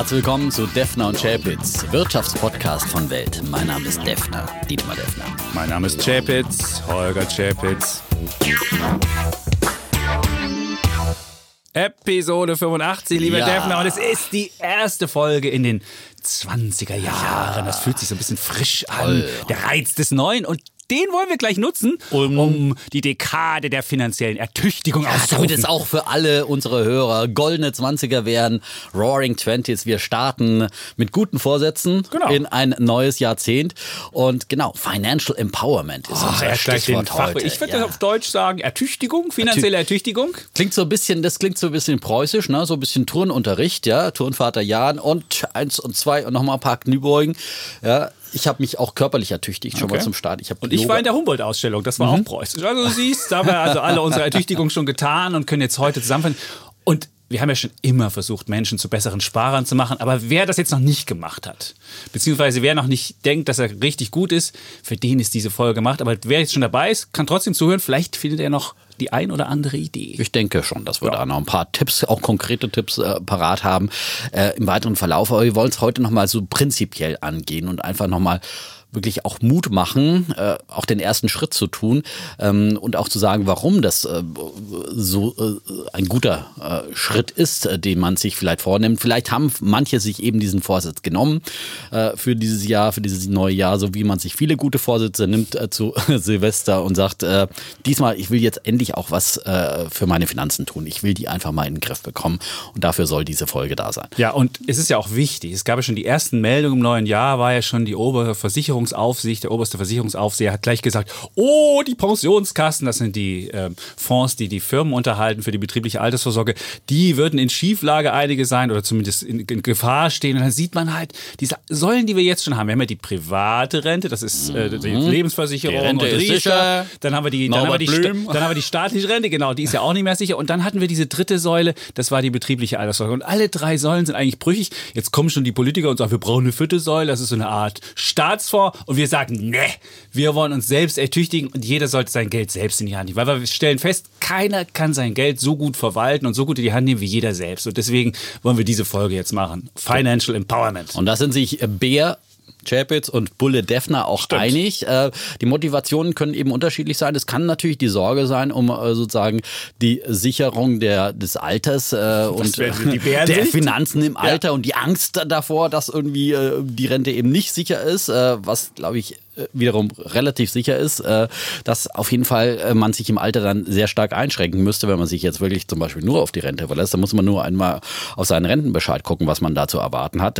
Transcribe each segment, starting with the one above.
Herzlich willkommen zu Defner und Chapitz, Wirtschaftspodcast von Welt. Mein Name ist Defner, Dietmar Defner. Mein Name ist Chapitz, Holger Chapitz. Episode 85, lieber Ja. Defner. Und es ist die erste Folge in den 20er Jahren. Das fühlt sich so ein bisschen frisch an. Der Reiz des Neuen. Und den wollen wir gleich nutzen, um, die Dekade der finanziellen Ertüchtigung Ja, auszurufen. damit es auch für alle unsere Hörer goldene 20er werden, Roaring Twenties. Wir starten mit guten Vorsätzen Genau. in ein neues Jahrzehnt. Und genau, Financial Empowerment ist Ach, unser er Stichwort heute. Ich würde Ja. auf Deutsch sagen, Ertüchtigung, finanzielle Ertüchtigung. Klingt so ein bisschen, das klingt so ein bisschen preußisch, ne? So ein bisschen Turnunterricht, ja, Turnvater Jan und eins und zwei und nochmal ein paar Kniebeugen. Ja, ich habe mich auch körperlich ertüchtigt schon Okay. mal zum Start. Ich Und ich war in der Humboldt-Ausstellung, das war auch preußisch. Also du siehst, da haben wir also alle unsere Ertüchtigung schon getan und können jetzt heute zusammenfinden. Und wir haben ja schon immer versucht, Menschen zu besseren Sparern zu machen. Aber wer das jetzt noch nicht gemacht hat, beziehungsweise wer noch nicht denkt, dass er richtig gut ist, für den ist diese Folge gemacht. Aber wer jetzt schon dabei ist, kann trotzdem zuhören. Vielleicht findet er noch die ein oder andere Idee. Ich denke schon, dass wir da noch ein paar Tipps, auch konkrete Tipps äh, parat haben äh, im weiteren Verlauf. Aber wir wollen es heute nochmal so prinzipiell angehen und einfach nochmal wirklich auch Mut machen, äh, auch den ersten Schritt zu tun ähm, und auch zu sagen, warum das äh, so äh, ein guter äh, Schritt ist, äh, den man sich vielleicht vornimmt. Vielleicht haben manche sich eben diesen Vorsatz genommen äh, für dieses Jahr, für dieses neue Jahr, so wie man sich viele gute Vorsätze nimmt zu Silvester und sagt, diesmal, ich will jetzt endlich auch was für meine Finanzen tun. Ich will die einfach mal in den Griff bekommen und dafür soll diese Folge da sein. Ja, und es ist ja auch wichtig. Es gab ja schon die ersten Meldungen im neuen Jahr, war ja schon die obere Versicherungsaufsicht, der oberste Versicherungsaufseher hat gleich gesagt, oh, die Pensionskassen, das sind die ähm, Fonds, die die Firmen unterhalten für die betriebliche Altersvorsorge, die würden in Schieflage einige sein oder zumindest in, in Gefahr stehen. Und dann sieht man halt diese Säulen, die wir jetzt schon haben. Wir haben ja die private Rente, das ist äh, die Lebensversicherung Die Rente und ist sicher. Dann haben wir die, dann haben wir die, dann haben wir die staatliche Rente, genau, die ist ja auch nicht mehr sicher. Und dann hatten wir diese dritte Säule, das war die betriebliche Altersvorsorge. Und alle drei Säulen sind eigentlich brüchig. Jetzt kommen schon die Politiker und sagen, wir brauchen eine vierte Säule, das ist so eine Art Staatsfonds. Und wir sagen, ne, wir wollen uns selbst ertüchtigen und jeder sollte sein Geld selbst in die Hand nehmen. Weil wir stellen fest, keiner kann sein Geld so gut verwalten und so gut in die Hand nehmen wie jeder selbst. Und deswegen wollen wir diese Folge jetzt machen. Financial Empowerment. Und da sind sich Bär, Chapitz und Bulle Defner auch einig. Äh, Die Motivationen können eben unterschiedlich sein. Es kann natürlich die Sorge sein, um äh, sozusagen die Sicherung der, des Alters äh, und der. Finanzen im Alter und die Angst davor, dass irgendwie äh, die Rente eben nicht sicher ist, äh, was glaube ich äh, wiederum relativ sicher ist, dass auf jeden Fall man sich im Alter dann sehr stark einschränken müsste, wenn man sich jetzt wirklich zum Beispiel nur auf die Rente verlässt. Da muss man nur einmal auf seinen Rentenbescheid gucken, was man da zu erwarten hat.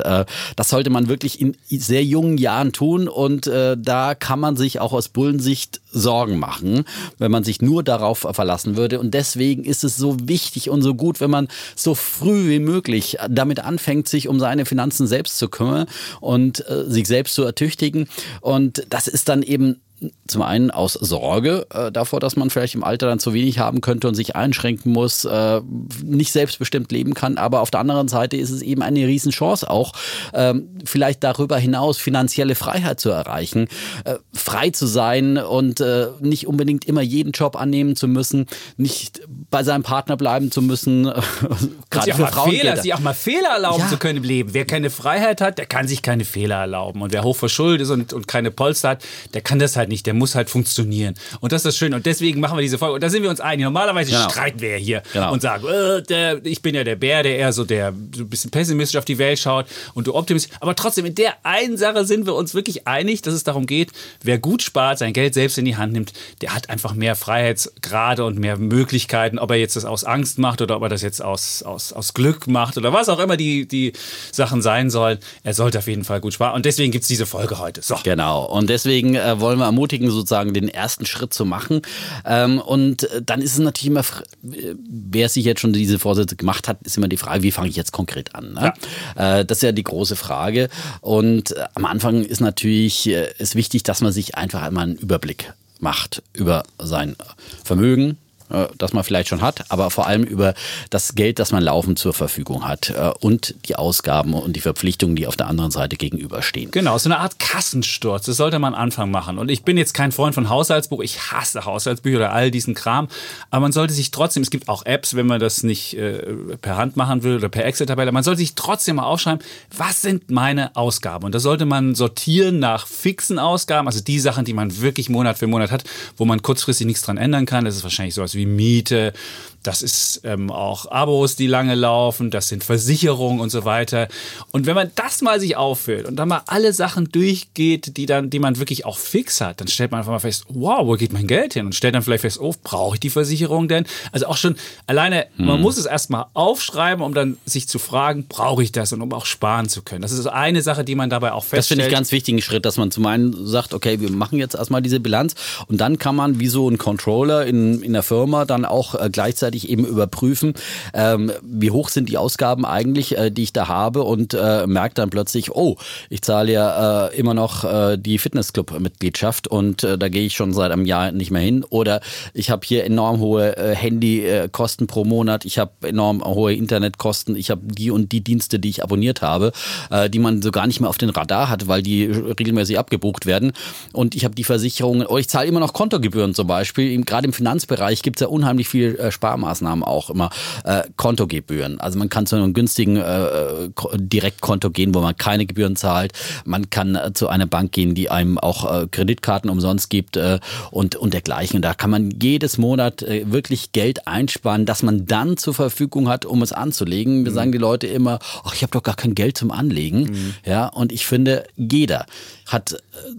Das sollte man wirklich in sehr jungen Jahren tun und äh, da kann man sich auch aus Bullensicht Sorgen machen, wenn man sich nur darauf verlassen würde. Und deswegen ist es so wichtig und so gut, wenn man so früh wie möglich damit anfängt, sich um seine Finanzen selbst zu kümmern und äh, sich selbst zu ertüchtigen. Und das ist dann eben zum einen aus Sorge äh, davor, dass man vielleicht im Alter dann zu wenig haben könnte und sich einschränken muss, äh, nicht selbstbestimmt leben kann. Aber auf der anderen Seite ist es eben eine Riesenchance auch, ähm, vielleicht darüber hinaus finanzielle Freiheit zu erreichen, äh, frei zu sein und äh, nicht unbedingt immer jeden Job annehmen zu müssen, nicht bei seinem Partner bleiben zu müssen. Gerade für mal Frauen Fehler, sich auch mal Fehler erlauben Ja. zu können im Leben. Wer keine Freiheit hat, der kann sich keine Fehler erlauben. Und wer hochverschuldet ist und, und keine Polster hat, der kann das halt nicht. Der muss halt funktionieren. Und das ist das Schöne. Und deswegen machen wir diese Folge. Und da sind wir uns einig. Normalerweise Genau. streiten wir ja hier Genau. und sagen, äh, der, ich bin ja der Bär, der eher so der so ein bisschen pessimistisch auf die Welt schaut und du optimistisch. Aber trotzdem, in der einen Sache sind wir uns wirklich einig, dass es darum geht, wer gut spart, sein Geld selbst in die Hand nimmt, der hat einfach mehr Freiheitsgrade und mehr Möglichkeiten, ob er jetzt das aus Angst macht oder ob er das jetzt aus, aus, aus Glück macht oder was auch immer die, die Sachen sein sollen. Er sollte auf jeden Fall gut sparen. Und deswegen gibt es diese Folge heute. So. Genau. Und deswegen äh, wollen wir ermutigen, sozusagen den ersten Schritt zu machen. Ähm, und äh, dann ist es natürlich immer, äh, wer sich jetzt schon diese Vorsätze gemacht hat, ist immer die Frage, wie fange ich jetzt konkret an? Ne? Äh, das ist ja die große Frage. Und am Anfang ist natürlich ist wichtig, dass man sich einfach einmal einen Überblick macht über sein Vermögen, äh, das man vielleicht schon hat, aber vor allem über das Geld, das man laufend zur Verfügung hat äh, und die Ausgaben und die Verpflichtungen, die auf der anderen Seite gegenüberstehen. Genau, so eine Art Kassensturz. Das sollte man Anfang machen. Und ich bin jetzt kein Freund von Haushaltsbuch. Ich hasse Haushaltsbücher oder all diesen Kram. Aber man sollte sich trotzdem, es gibt auch Apps, wenn man das nicht äh, per Hand machen will oder per Excel-Tabelle, man sollte sich trotzdem mal aufschreiben, was sind meine Ausgaben? Und da sollte man sortieren nach fixen Ausgaben, also die Sachen, die man wirklich Monat für Monat hat, wo man kurzfristig nichts dran ändern kann. Das ist wahrscheinlich sowas wie Miete, das ist ähm, auch Abos, die lange laufen, das sind Versicherungen und so weiter. Und wenn man das mal sich auffüllt und dann mal alle Sachen durchgeht, die dann, die man wirklich auch fix hat, dann stellt man einfach mal fest, wow, wo geht mein Geld hin? Und stellt dann vielleicht fest, oh, brauche ich die Versicherung denn? Also auch schon alleine, hm. man muss es erstmal aufschreiben, um dann sich zu fragen, brauche ich das und um auch sparen zu können. Das ist eine Sache, die man dabei auch feststellt. Das finde ich ganz wichtigen Schritt, dass man zum einen sagt, okay, wir machen jetzt erstmal diese Bilanz und dann kann man wie so ein Controller in, in der Firma dann auch äh, gleichzeitig gleichzeitig eben überprüfen, ähm, wie hoch sind die Ausgaben eigentlich, äh, die ich da habe und äh, merke dann plötzlich, oh, ich zahle ja äh, immer noch äh, die Fitnessclub-Mitgliedschaft und äh, da gehe ich schon seit einem Jahr nicht mehr hin. Oder ich habe hier enorm hohe äh, Handykosten pro Monat, ich habe enorm hohe Internetkosten, ich habe die und die Dienste, die ich abonniert habe, äh, die man so gar nicht mehr auf den Radar hat, weil die regelmäßig abgebucht werden. Und ich habe die Versicherungen, oh, ich zahle immer noch Kontogebühren zum Beispiel, gerade im Finanzbereich gibt es ja unheimlich viel äh, Spar Sparmaßnahmen auch immer äh, Kontogebühren. Also man kann zu einem günstigen äh, Direktkonto gehen, wo man keine Gebühren zahlt. Man kann äh, zu einer Bank gehen, die einem auch äh, Kreditkarten umsonst gibt äh, und, und dergleichen. Und da kann man jedes Monat äh, wirklich Geld einsparen, das man dann zur Verfügung hat, um es anzulegen. Wir mhm. sagen die Leute immer, ach, ich habe doch gar kein Geld zum Anlegen. Mhm. Ja, und ich finde, jeder hat äh,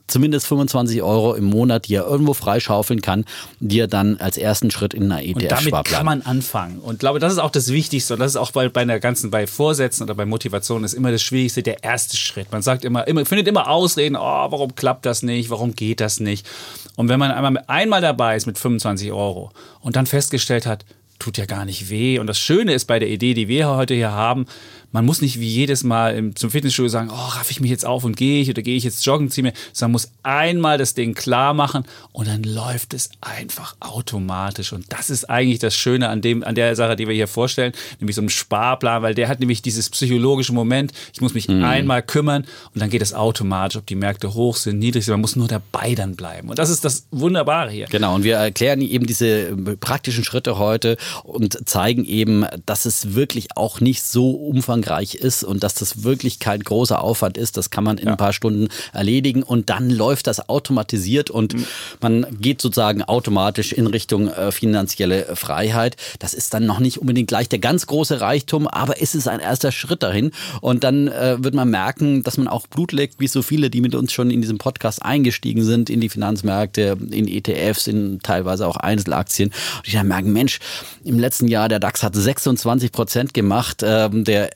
zumindest 25 Euro im Monat, die er irgendwo freischaufeln kann, die er dann als ersten Schritt in einer ETF-Sparplan man anfangen. Und ich glaube, das ist auch das Wichtigste. Und das ist auch bei, bei der ganzen, bei Vorsätzen oder bei Motivation ist immer das Schwierigste, der erste Schritt. Man sagt immer, immer findet immer Ausreden, oh, warum klappt das nicht, warum geht das nicht. Und wenn man einmal, einmal dabei ist mit 25 Euro und dann festgestellt hat, tut ja gar nicht weh. Und das Schöne ist bei der Idee, die wir heute hier haben, man muss nicht wie jedes Mal im, zum Fitnessstudio sagen, oh, raff ich mich jetzt auf und gehe ich oder gehe ich jetzt joggen, ziehe mir, sondern muss einmal das Ding klar machen und dann läuft es einfach automatisch. Und das ist eigentlich das Schöne an dem, an der Sache, die wir hier vorstellen, nämlich so ein Sparplan, weil der hat nämlich dieses psychologische Moment, ich muss mich mhm. einmal kümmern und dann geht es automatisch, ob die Märkte hoch sind, niedrig sind, man muss nur dabei dann bleiben. Und das ist das Wunderbare hier. Genau, und wir erklären eben diese praktischen Schritte heute und zeigen eben, dass es wirklich auch nicht so umfangreich umfangreich ist und dass das wirklich kein großer Aufwand ist. Das kann man in ja. ein paar Stunden erledigen und dann läuft das automatisiert und mhm. man geht sozusagen automatisch in Richtung äh, finanzielle Freiheit. Das ist dann noch nicht unbedingt gleich der ganz große Reichtum, aber es ist ein erster Schritt dahin und dann äh, wird man merken, dass man auch Blut leckt, wie so viele, die mit uns schon in diesem Podcast eingestiegen sind, in die Finanzmärkte, in ETFs, in teilweise auch Einzelaktien. Und die dann merken, Mensch, im letzten Jahr der DAX hat 26 Prozent gemacht, ähm, der äh,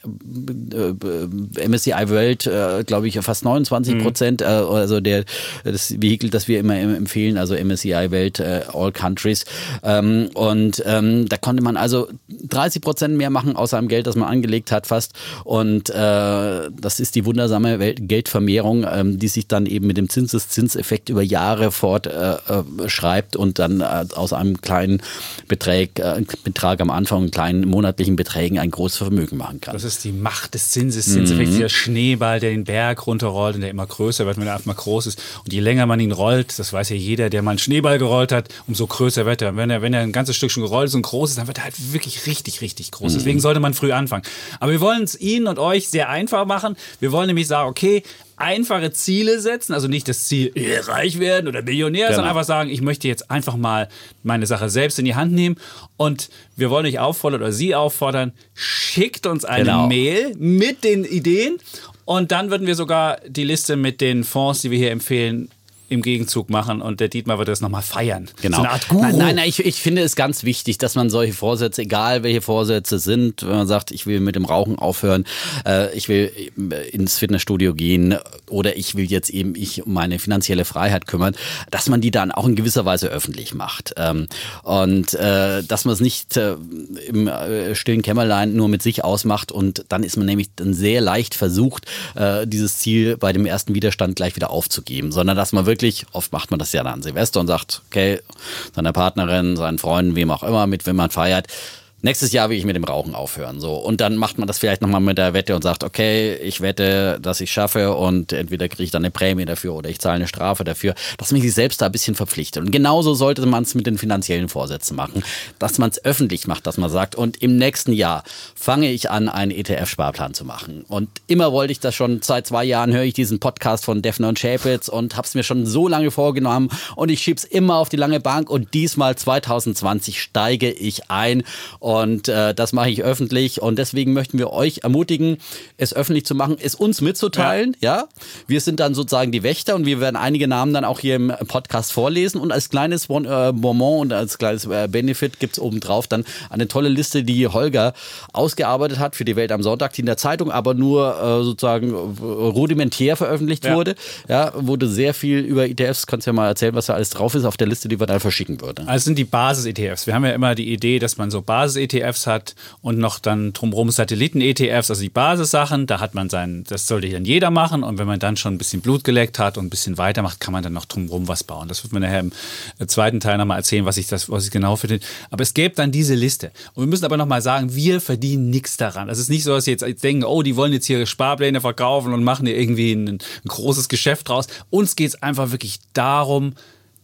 MSCI World, äh, glaube ich, fast 29 Prozent, mhm. äh, also der, das Vehikel, das wir immer empfehlen, also MSCI Welt äh, All Countries. Ähm, und ähm, da konnte man also 30 Prozent mehr machen aus seinem Geld, das man angelegt hat, fast. Und äh, das ist die wundersame Welt Geldvermehrung, ähm, die sich dann eben mit dem Zinseszinseffekt über Jahre fortschreibt äh, und dann äh, aus einem kleinen Betrag, äh, Betrag am Anfang, einen kleinen monatlichen Beträgen ein großes Vermögen machen kann. Das ist die Macht des Zinseszinseffekts, mhm. dieser Schneeball, der den Berg runterrollt und der immer größer wird, wenn er einfach groß ist. Und je länger man ihn rollt, das weiß ja jeder, der mal einen Schneeball gerollt hat, umso größer wird er. Wenn er, wenn er ein ganzes Stück schon gerollt ist und groß ist, dann wird er halt wirklich richtig, richtig groß. Mhm. Deswegen sollte man früh anfangen. Aber wir wollen es Ihnen und euch sehr einfach machen. Wir wollen nämlich sagen, okay, einfache Ziele setzen, also nicht das Ziel, reich werden oder Millionär, genau. sondern einfach sagen, ich möchte jetzt einfach mal meine Sache selbst in die Hand nehmen und wir wollen euch auffordern oder Sie auffordern, schickt uns eine genau. Mail mit den Ideen und dann würden wir sogar die Liste mit den Fonds, die wir hier empfehlen, im Gegenzug machen und der Dietmar wird das nochmal feiern. Genau. So eine Art Guru. Nein, nein, nein ich, ich finde es ganz wichtig, dass man solche Vorsätze, egal welche Vorsätze sind, wenn man sagt, ich will mit dem Rauchen aufhören, äh, ich will ins Fitnessstudio gehen oder ich will jetzt eben ich um meine finanzielle Freiheit kümmern, dass man die dann auch in gewisser Weise öffentlich macht. Ähm, und äh, dass man es nicht äh, im äh, stillen Kämmerlein nur mit sich ausmacht und dann ist man nämlich dann sehr leicht versucht, äh, dieses Ziel bei dem ersten Widerstand gleich wieder aufzugeben, sondern dass man wirklich wirklich, oft macht man das ja dann an Silvester und sagt, okay, seiner Partnerin, seinen Freunden, wem auch immer, mit wem man feiert, nächstes Jahr will ich mit dem Rauchen aufhören. So. Und dann macht man das vielleicht nochmal mit der Wette und sagt, okay, ich wette, dass ich schaffe und entweder kriege ich dann eine Prämie dafür oder ich zahle eine Strafe dafür, dass man sich selbst da ein bisschen verpflichtet. Und genauso sollte man es mit den finanziellen Vorsätzen machen, dass man es öffentlich macht, dass man sagt, und im nächsten Jahr fange ich an, einen ETF-Sparplan zu machen. Und immer wollte ich das schon, seit zwei Jahren höre ich diesen Podcast von Defner und Schäpitz und habe es mir schon so lange vorgenommen und ich schiebe es immer auf die lange Bank und diesmal 2020 steige ich ein und äh, das mache ich öffentlich. Und deswegen möchten wir euch ermutigen, es öffentlich zu machen, es uns mitzuteilen. Ja. ja? Wir sind dann sozusagen die Wächter und wir werden einige Namen dann auch hier im Podcast vorlesen. Und als kleines bon, äh, Bonbon und als kleines äh, Benefit gibt es obendrauf dann eine tolle Liste, die Holger ausgearbeitet hat für die Welt am Sonntag, die in der Zeitung aber nur äh, sozusagen rudimentär veröffentlicht ja. wurde. Ja, wurde sehr viel über ETFs. Kannst ja mal erzählen, was da alles drauf ist auf der Liste, die wir dann verschicken würden. Also sind die Basis-ETFs. Wir haben ja immer die Idee, dass man so Basis Basis-ETFs hat und noch dann drumherum Satelliten-ETFs, also die Basissachen. Da hat man sein, das sollte dann jeder machen. Und wenn man dann schon ein bisschen Blut geleckt hat und ein bisschen weitermacht, kann man dann noch drumherum was bauen. Das wird mir nachher im äh, zweiten Teil nochmal erzählen, was ich, das, was ich genau finde. Aber es gäbe dann diese Liste. Und wir müssen aber nochmal sagen, wir verdienen nichts daran. Es ist nicht so, dass sie jetzt denken, oh, die wollen jetzt ihre Sparpläne verkaufen und machen hier irgendwie ein, ein großes Geschäft draus. Uns geht es einfach wirklich darum,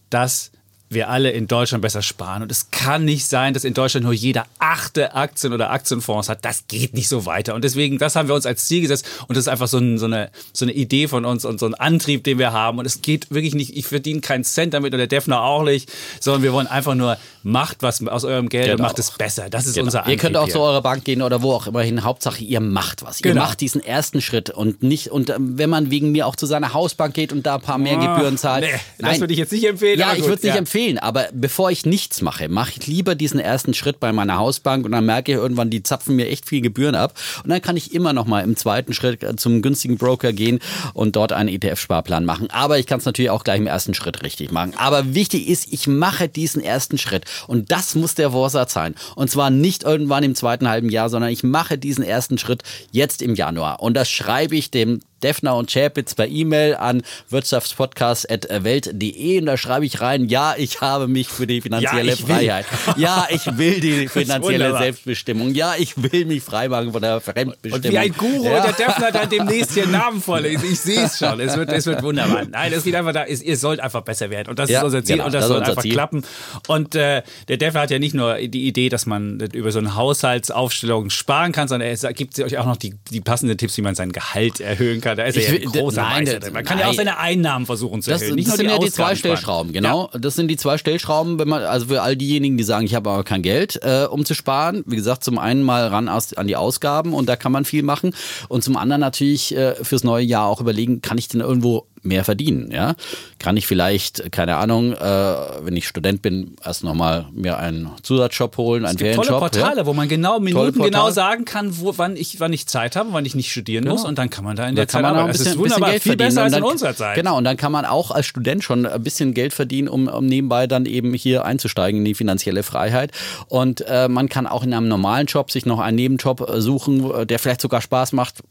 dass wir alle in Deutschland besser sparen. Und es kann nicht sein, dass in Deutschland nur jeder achte Aktien oder Aktienfonds hat. Das geht nicht so weiter. Und deswegen, das haben wir uns als Ziel gesetzt. Und das ist einfach so, ein, so, eine, so eine Idee von uns und so ein Antrieb, den wir haben. Und es geht wirklich nicht, ich verdiene keinen Cent damit und der Defner auch nicht, sondern wir wollen einfach nur, macht was aus eurem Geld genau. und macht es besser. Das ist genau. unser Antrieb. Ihr könnt auch hier. zu eurer Bank gehen oder wo auch immer hin. Hauptsache, ihr macht was. Genau. Ihr macht diesen ersten Schritt und nicht, und ähm, wenn man wegen mir auch zu seiner Hausbank geht und da ein paar mehr oh, Gebühren zahlt. Nee, nein, das würde ich jetzt nicht empfehlen. Ja, ich würde es nicht ja. empfehlen, aber bevor bevor ich nichts mache, mache ich lieber diesen ersten Schritt bei meiner Hausbank und dann merke ich irgendwann, die zapfen mir echt viel Gebühren ab. Und dann kann ich immer noch mal im zweiten Schritt äh, zum günstigen Broker gehen und dort einen ETF-Sparplan machen. Aber ich kann es natürlich auch gleich im ersten Schritt richtig machen. Aber wichtig ist, ich mache diesen ersten Schritt. Und das muss der Vorsatz sein. Und zwar nicht irgendwann im zweiten halben Jahr, sondern ich mache diesen ersten Schritt jetzt im Januar. Und das schreibe ich dem Defner und Chapitz per E-Mail an wirtschaftspodcast.welt.de und da schreibe ich rein, ja, ich habe mich für die finanzielle ja, Freiheit. Ja, ich will die finanzielle Selbstbestimmung. Ja, ich will mich freimachen von der Fremdbestimmung. Und wie ein Guru ja. der Defner dann demnächst hier Namen vorlesen. Ich sehe es schon. Es wird, es wird wunderbar. Nein, es geht einfach da, ihr sollt einfach besser werden. Und das ja, ist unser Ziel genau, und das, das soll einfach Ziel. klappen. Und äh, der Defner hat ja nicht nur die Idee, dass man über so eine Haushaltsaufstellung sparen kann, sondern er gibt euch auch noch die, die passenden Tipps, wie man sein Gehalt erhöhen kann kann. Da ist er ja ein großer nein, Meister. Man kann nein. ja auch seine Einnahmen versuchen zu das, erhöhen. Nicht das sind ja die zwei Stellschrauben, genau. Ja. Das sind die zwei Stellschrauben, wenn man, also für all diejenigen, die sagen, ich habe aber kein Geld, äh, um zu sparen. Wie gesagt, zum einen mal ran an die Ausgaben und da kann man viel machen. Und zum anderen natürlich äh, fürs neue Jahr auch überlegen, kann ich denn irgendwo mehr verdienen. Ja? Kann ich vielleicht, keine Ahnung, äh, wenn ich Student bin, erst nochmal mir einen Zusatzjob holen, einen Ferienjob. Tolle Portale, ja? wo man genau Minuten genau sagen kann, wo, wann, ich, wann ich Zeit habe, wann ich nicht studieren genau. muss und dann kann man da in der da Zeit kann man auch ein bisschen, bisschen Geld viel verdienen. besser als in unserer Zeit. Genau, und dann kann man auch als Student schon ein bisschen Geld verdienen, um, um nebenbei dann eben hier einzusteigen in die finanzielle Freiheit. Und äh, man kann auch in einem normalen Job sich noch einen Nebenjob äh, suchen, der vielleicht sogar Spaß macht,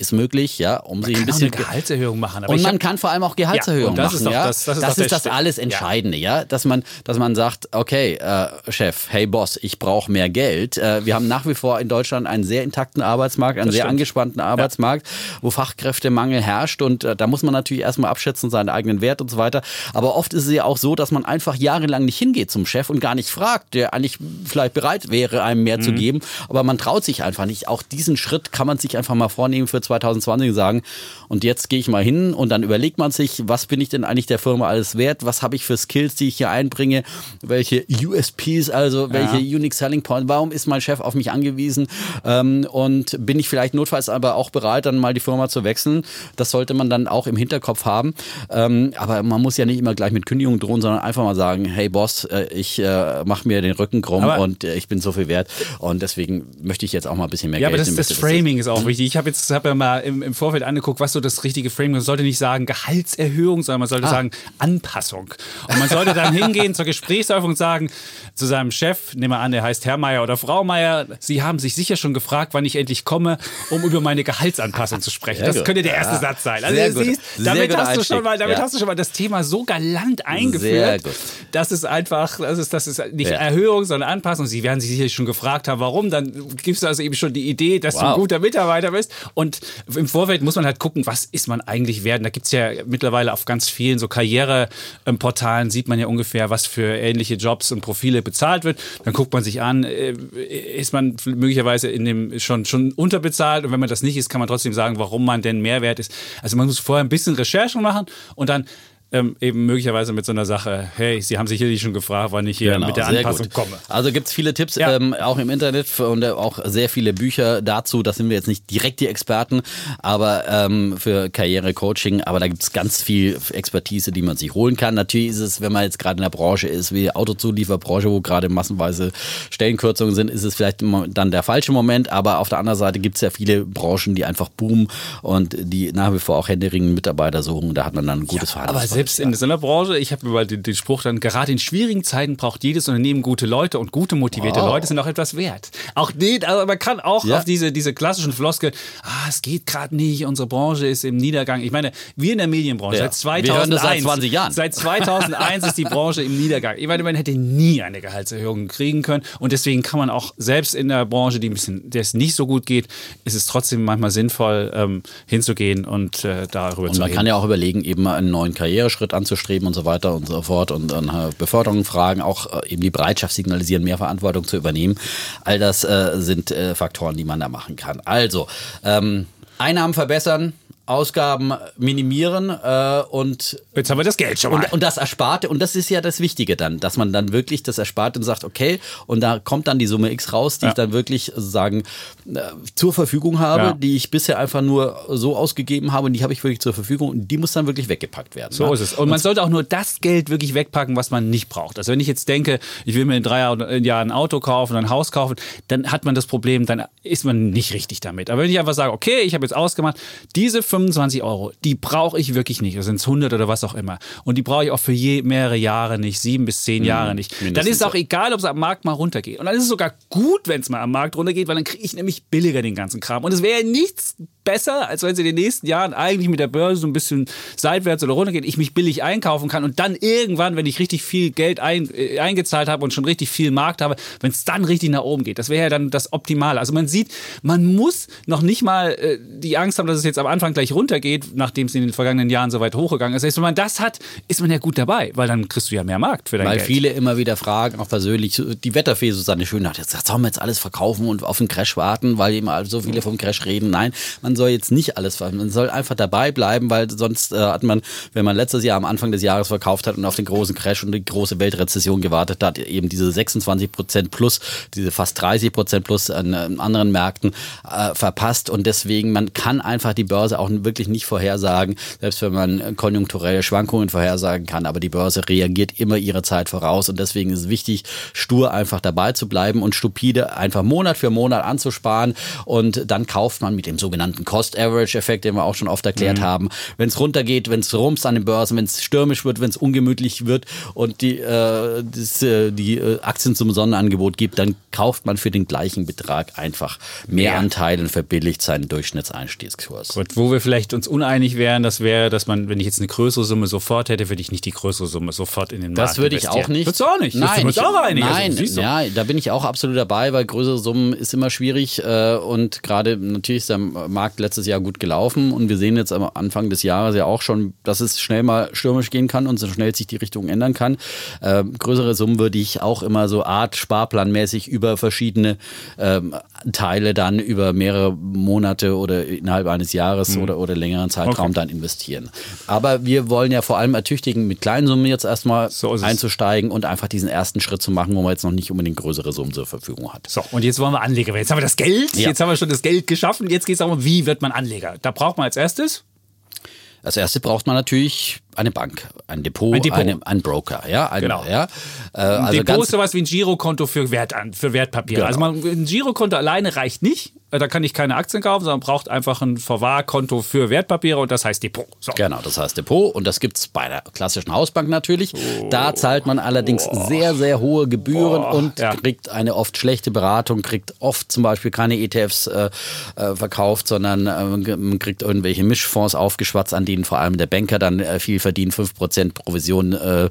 ist möglich, ja, um man sich ein bisschen Gehaltserhöhung machen. und man kann vor allem auch Gehaltserhöhung ja, machen. ja? Das, das ist das, ist das alles Entscheidende, ja. ja, dass man, dass man sagt, okay, äh, Chef, hey Boss, ich brauche mehr Geld. Äh, wir haben nach wie vor in Deutschland einen sehr intakten Arbeitsmarkt, einen das sehr stimmt. angespannten Arbeitsmarkt, wo Fachkräftemangel herrscht und äh, da muss man natürlich erstmal abschätzen seinen eigenen Wert und so weiter. Aber oft ist es ja auch so, dass man einfach jahrelang nicht hingeht zum Chef und gar nicht fragt, der eigentlich vielleicht bereit wäre, einem mehr mhm. zu geben, aber man traut sich einfach nicht. Auch diesen Schritt kann man sich einfach mal vornehmen für 2020 sagen, und jetzt gehe ich mal hin und dann überlegt man sich, was bin ich denn eigentlich der Firma alles wert? Was habe ich für Skills, die ich hier einbringe? Welche USPs, also welche ja. Unique Selling Point? Warum ist mein Chef auf mich angewiesen? Ähm, und bin ich vielleicht notfalls aber auch bereit, dann mal die Firma zu wechseln? Das sollte man dann auch im Hinterkopf haben. Ähm, aber man muss ja nicht immer gleich mit Kündigung drohen, sondern einfach mal sagen, hey Boss, äh, ich äh, mache mir den Rücken krumm aber und äh, ich bin so viel wert. Und deswegen möchte ich jetzt auch mal ein bisschen mehr ja, Geld. Ja, aber das, das Framing ist auch wichtig. Ich habe jetzt hab ja mal im, im Vorfeld angeguckt, was so das richtige Frame ist. Man sollte nicht sagen Gehaltserhöhung, sondern man sollte Ah. sagen Anpassung. Und man sollte dann hingehen zur Gesprächsöffnung und sagen zu seinem Chef, nehmen wir an, der heißt Herr Meier oder Frau Meier, Sie haben sich sicher schon gefragt, wann ich endlich komme, um über meine Gehaltsanpassung zu sprechen. Sehr das gut. könnte der erste Ja. Satz sein. Also Sehr du siehst, damit, hast du, schon mal, damit Ja. hast du schon mal das Thema so galant eingeführt. Das ist einfach, das ist, das ist nicht Ja. Erhöhung, sondern Anpassung. Sie werden sich sicherlich schon gefragt haben, warum. Dann gibst du also eben schon die Idee, dass du Wow. ein guter Mitarbeiter bist. Und im Vorfeld muss man halt gucken, was ist man eigentlich wert. Da gibt es ja mittlerweile auf ganz vielen so Karriereportalen, sieht man ja ungefähr, was für ähnliche Jobs und Profile bezahlt wird. Dann guckt man sich an, äh, ist man möglicherweise in dem schon, schon unterbezahlt. Und wenn man das nicht ist, kann man trotzdem sagen, warum man denn Mehrwert ist. Also man muss vorher ein bisschen Recherchen machen und dann ähm, eben möglicherweise mit so einer Sache, hey, Sie haben sicherlich schon gefragt, wann ich hier mit der Genau, Anpassung gut. komme. Also gibt es viele Tipps, Ja. ähm, auch im Internet und auch sehr viele Bücher dazu. Da sind wir jetzt nicht direkt die Experten, aber ähm, für Karrierecoaching, aber da gibt es ganz viel Expertise, die man sich holen kann. Natürlich ist es, wenn man jetzt gerade in der Branche ist, wie Autozulieferbranche, wo gerade massenweise Stellenkürzungen sind, ist es vielleicht dann der falsche Moment. Aber auf der anderen Seite gibt es ja viele Branchen, die einfach boomen und die nach wie vor auch händeringend Mitarbeiter suchen. Da hat man dann ein gutes Aber Verhandlungspotenzial. Selbst in so einer Branche, ich habe über den, den Spruch dann, gerade in schwierigen Zeiten braucht jedes Unternehmen gute Leute und gute motivierte Wow. Leute sind auch etwas wert. Auch die, also man kann auch Ja. auf diese, diese klassischen Floskeln, ah, es geht gerade nicht, unsere Branche ist im Niedergang. Ich meine, wir in der Medienbranche, Ja. seit 2001. Wir hören das seit 20 Jahren. Seit 2001 ist die Branche im Niedergang. Ich meine, man hätte nie eine Gehaltserhöhung kriegen können und deswegen kann man auch selbst in der Branche, die ein bisschen, der es nicht so gut geht, ist es trotzdem manchmal sinnvoll, ähm, hinzugehen und äh, darüber Und zu man reden. kann ja auch überlegen, eben mal einen neuen Karriereschritt anzustreben und so weiter und so fort und dann äh, Beförderungen fragen, auch äh, eben die Bereitschaft signalisieren, mehr Verantwortung zu übernehmen. All das äh, sind Faktoren, die man da machen kann. Also, ähm, Einnahmen verbessern, Ausgaben minimieren äh, und Jetzt haben wir das Geld schon mal. und, und das Ersparte, und das ist ja das Wichtige dann, dass man dann wirklich das Ersparte und sagt, okay, und da kommt dann die Summe X raus, die Ja. ich dann wirklich sozusagen äh, zur Verfügung habe, Ja. die ich bisher einfach nur so ausgegeben habe und die habe ich wirklich zur Verfügung und die muss dann wirklich weggepackt werden. So ne? ist es. Und man sollte auch nur das Geld wirklich wegpacken, was man nicht braucht. Also wenn ich jetzt denke, ich will mir in drei Jahren ein Auto kaufen, ein Haus kaufen, dann hat man das Problem, dann ist man nicht richtig damit. Aber wenn ich einfach sage, okay, ich habe jetzt ausgemacht, diese 25 Euro, die brauche ich wirklich nicht. Das sind 100 oder was auch immer. Und die brauche ich auch für je, mehrere Jahre nicht, sieben bis zehn Jahre nicht. Dann ist es auch egal, ob es am Markt mal runtergeht. Und dann ist es sogar gut, wenn es mal am Markt runtergeht, weil dann kriege ich nämlich billiger den ganzen Kram. Und es wäre nichts besser, als wenn sie in den nächsten Jahren eigentlich mit der Börse so ein bisschen seitwärts oder runtergeht, ich mich billig einkaufen kann und dann irgendwann, wenn ich richtig viel Geld ein, äh, eingezahlt habe und schon richtig viel Markt habe, wenn es dann richtig nach oben geht. Das wäre ja dann das Optimale. Also man sieht, man muss noch nicht mal äh, die Angst haben, dass es jetzt am Anfang gleich runtergeht, nachdem es in den vergangenen Jahren so weit hochgegangen ist. Wenn man das hat, ist man ja gut dabei, weil dann kriegst du ja mehr Markt für dein Weil Geld. viele immer wieder fragen, auch persönlich, die Wetterfee Susanne Schön hat jetzt gesagt, sollen wir jetzt alles verkaufen und auf den Crash warten, weil immer so viele vom Crash reden. Nein, man soll jetzt nicht alles verkaufen. Man soll einfach dabei bleiben, weil sonst äh, hat man, wenn man letztes Jahr am Anfang des Jahres verkauft hat und auf den großen Crash und die große Weltrezession gewartet hat, eben diese 26 Prozent plus, diese fast 30 Prozent plus an äh, anderen Märkten äh, verpasst. Und deswegen, man kann einfach die Börse auch wirklich nicht vorhersagen, selbst wenn man konjunkturelle Schwankungen vorhersagen kann. Aber die Börse reagiert immer ihre Zeit voraus. Und deswegen ist es wichtig, stur einfach dabei zu bleiben und stupide einfach Monat für Monat anzusparen. Und dann kauft man mit dem sogenannten Cost-Average-Effekt, den wir auch schon oft erklärt haben, wenn es runtergeht, wenn es rumst an den Börsen, wenn es stürmisch wird, wenn es ungemütlich wird und die, äh, das, äh, die äh, Aktien zum Sonnenangebot gibt, dann kauft man für den gleichen Betrag einfach mehr Mehr. Anteile und verbilligt seinen Durchschnittseinstiegskurs. Gut, wo wir vielleicht uns uneinig wären, das wäre, dass man, wenn ich jetzt eine größere Summe sofort hätte, würde ich nicht die größere Summe sofort in den Markt Das würde ich auch nicht. Würdest du auch nicht? Nein, ich, auch einig. Also, nein, du. ja, da bin ich auch absolut dabei, weil größere Summen ist immer schwierig äh, und gerade natürlich ist der Markt letztes Jahr gut gelaufen und wir sehen jetzt am Anfang des Jahres ja auch schon, dass es schnell mal stürmisch gehen kann und so schnell sich die Richtung ändern kann. Äh, größere Summen würde ich auch immer so Art Sparplanmäßig über verschiedene ähm, Teile dann über mehrere Monate oder innerhalb eines Jahres oder, oder längeren Zeitraum Mhm. Okay. dann investieren. Aber wir wollen ja vor allem ertüchtigen, mit kleinen Summen jetzt erstmal So einzusteigen und einfach diesen ersten Schritt zu machen, wo man jetzt noch nicht unbedingt größere Summen zur Verfügung hat. So, und jetzt wollen wir Anleger werden. Jetzt haben wir das Geld, Ja. jetzt haben wir schon das Geld geschaffen, jetzt geht es darum, wie wird man Anleger? Da braucht man als erstes Als erstes braucht man natürlich eine Bank, ein Depot, Ein Depot. Eine, ein Broker, ja, ein, Genau. ja. Äh, ein also Depot ist sowas wie ein Girokonto für, Wert, für Wertpapiere. Genau. Also man, ein Girokonto alleine reicht nicht. da kann ich keine Aktien kaufen, sondern braucht einfach ein Verwahrkonto für Wertpapiere und das heißt Depot. So. Genau, das heißt Depot und das gibt es bei der klassischen Hausbank natürlich. Oh. Da zahlt man allerdings oh. sehr, sehr hohe Gebühren oh. und ja. kriegt eine oft schlechte Beratung, kriegt oft zum Beispiel keine ETFs äh, äh, verkauft, sondern äh, kriegt irgendwelche Mischfonds aufgeschwatzt, an denen vor allem der Banker dann äh, viel verdient, 5% Provision äh,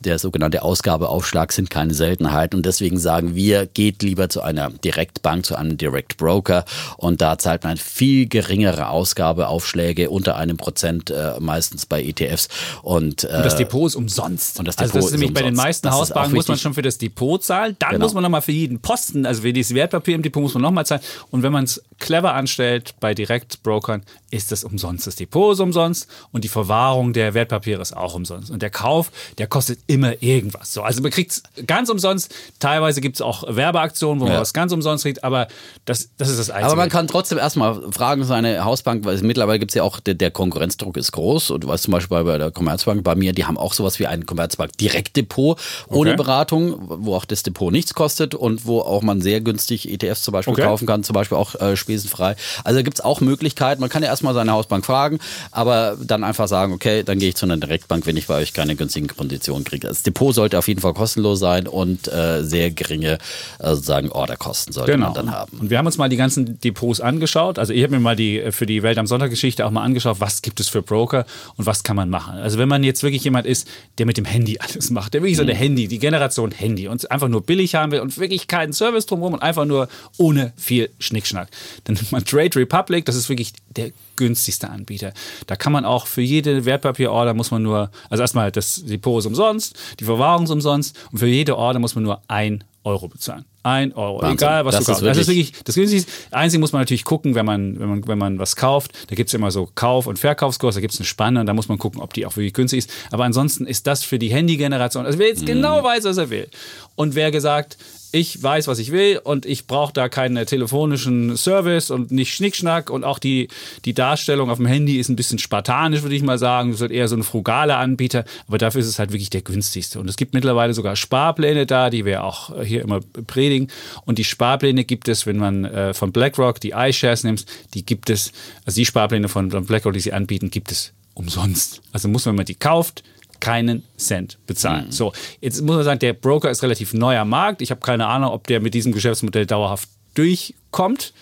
der sogenannte Ausgabeaufschlag sind keine Seltenheit. Und deswegen sagen wir, geht lieber zu einer Direktbank, zu einem Direct Broker. Und da zahlt man viel geringere Ausgabeaufschläge unter einem Prozent äh, meistens bei ETFs und, äh, und, das Depot ist umsonst. Und das Depot also das ist nämlich ist bei den meisten Hausbanken muss man schon für das Depot zahlen, dann genau. muss man nochmal für jeden Posten, also für dieses Wertpapier im Depot muss man nochmal zahlen. Und wenn man es clever anstellt bei Direktbrokern, ist das umsonst. Das Depot ist umsonst und die Verwahrung der Wertpapiere ist auch umsonst. Und der Kauf, der kostet immer irgendwas. So, also man kriegt es ganz umsonst. Teilweise gibt es auch Werbeaktionen, wo man was ganz umsonst kriegt, aber das, das ist das Einzige. Aber man kann trotzdem erstmal fragen, seine Hausbank, weil mittlerweile gibt es ja auch, der, der, Konkurrenzdruck ist groß. Und du weißt zum Beispiel bei der Commerzbank, bei mir, die haben auch sowas wie ein Commerzbank Direktdepot ohne okay. Beratung, wo auch das Depot nichts kostet und wo auch man sehr günstig ETFs zum Beispiel okay. kaufen kann, zum Beispiel auch äh, spesenfrei. Also gibt es auch Möglichkeiten. Man kann ja erstmal seine Hausbank fragen, aber dann einfach sagen, okay, dann gehe ich zu einer Direktbank, wenn ich bei euch keine günstigen Konditionen kriege. Das Depot sollte auf jeden Fall kostenlos sein und äh, sehr geringe äh, sozusagen Orderkosten sollte genau. man dann haben. Und wir haben uns mal die ganzen Depots angeschaut. Also ich habe mir mal die äh, für die Welt am Sonntag Geschichte auch mal angeschaut, was gibt es für Broker und was kann man machen. Also wenn man jetzt wirklich jemand ist, der mit dem Handy alles macht, der wirklich so eine mhm. Handy, die Generation Handy und einfach nur billig haben will und wirklich keinen Service drumherum und einfach nur ohne viel Schnickschnack, dann nimmt man Trade Republic, das ist wirklich der günstigste Anbieter. Da kann man auch für jede Wertpapierorder muss man nur, also erstmal das Depot ist umsonst, die Verwahrung ist umsonst und für jede Order muss man nur ein Euro bezahlen. Ein Euro. Wahnsinn. Egal, was das du kaufst. Das ist wirklich das günstigste. Einzig muss man natürlich gucken, wenn man, wenn man, wenn man was kauft. Da gibt es immer so Kauf- und Verkaufskurs, da gibt es eine Spanne und da muss man gucken, ob die auch wirklich günstig ist. Aber ansonsten ist das für die Handy-Generation, also wer jetzt mm. genau weiß, was er will. Und wer gesagt, ich weiß, was ich will und ich brauche da keinen telefonischen Service und nicht Schnickschnack und auch die, die Darstellung auf dem Handy ist ein bisschen spartanisch, würde ich mal sagen. Es wird eher so ein frugaler Anbieter, aber dafür ist es halt wirklich der günstigste. Und es gibt mittlerweile sogar Sparpläne da, die wir auch hier immer predigen. Und die Sparpläne gibt es, wenn man äh, von BlackRock die iShares nimmt, die gibt es, also die Sparpläne von, von BlackRock, die sie anbieten, gibt es umsonst. Also muss man, wenn man die kauft, keinen Cent bezahlen. Mhm. So, jetzt muss man sagen, der Broker ist relativ neuer Markt. Ich habe keine Ahnung, ob der mit diesem Geschäftsmodell dauerhaft durchkommt.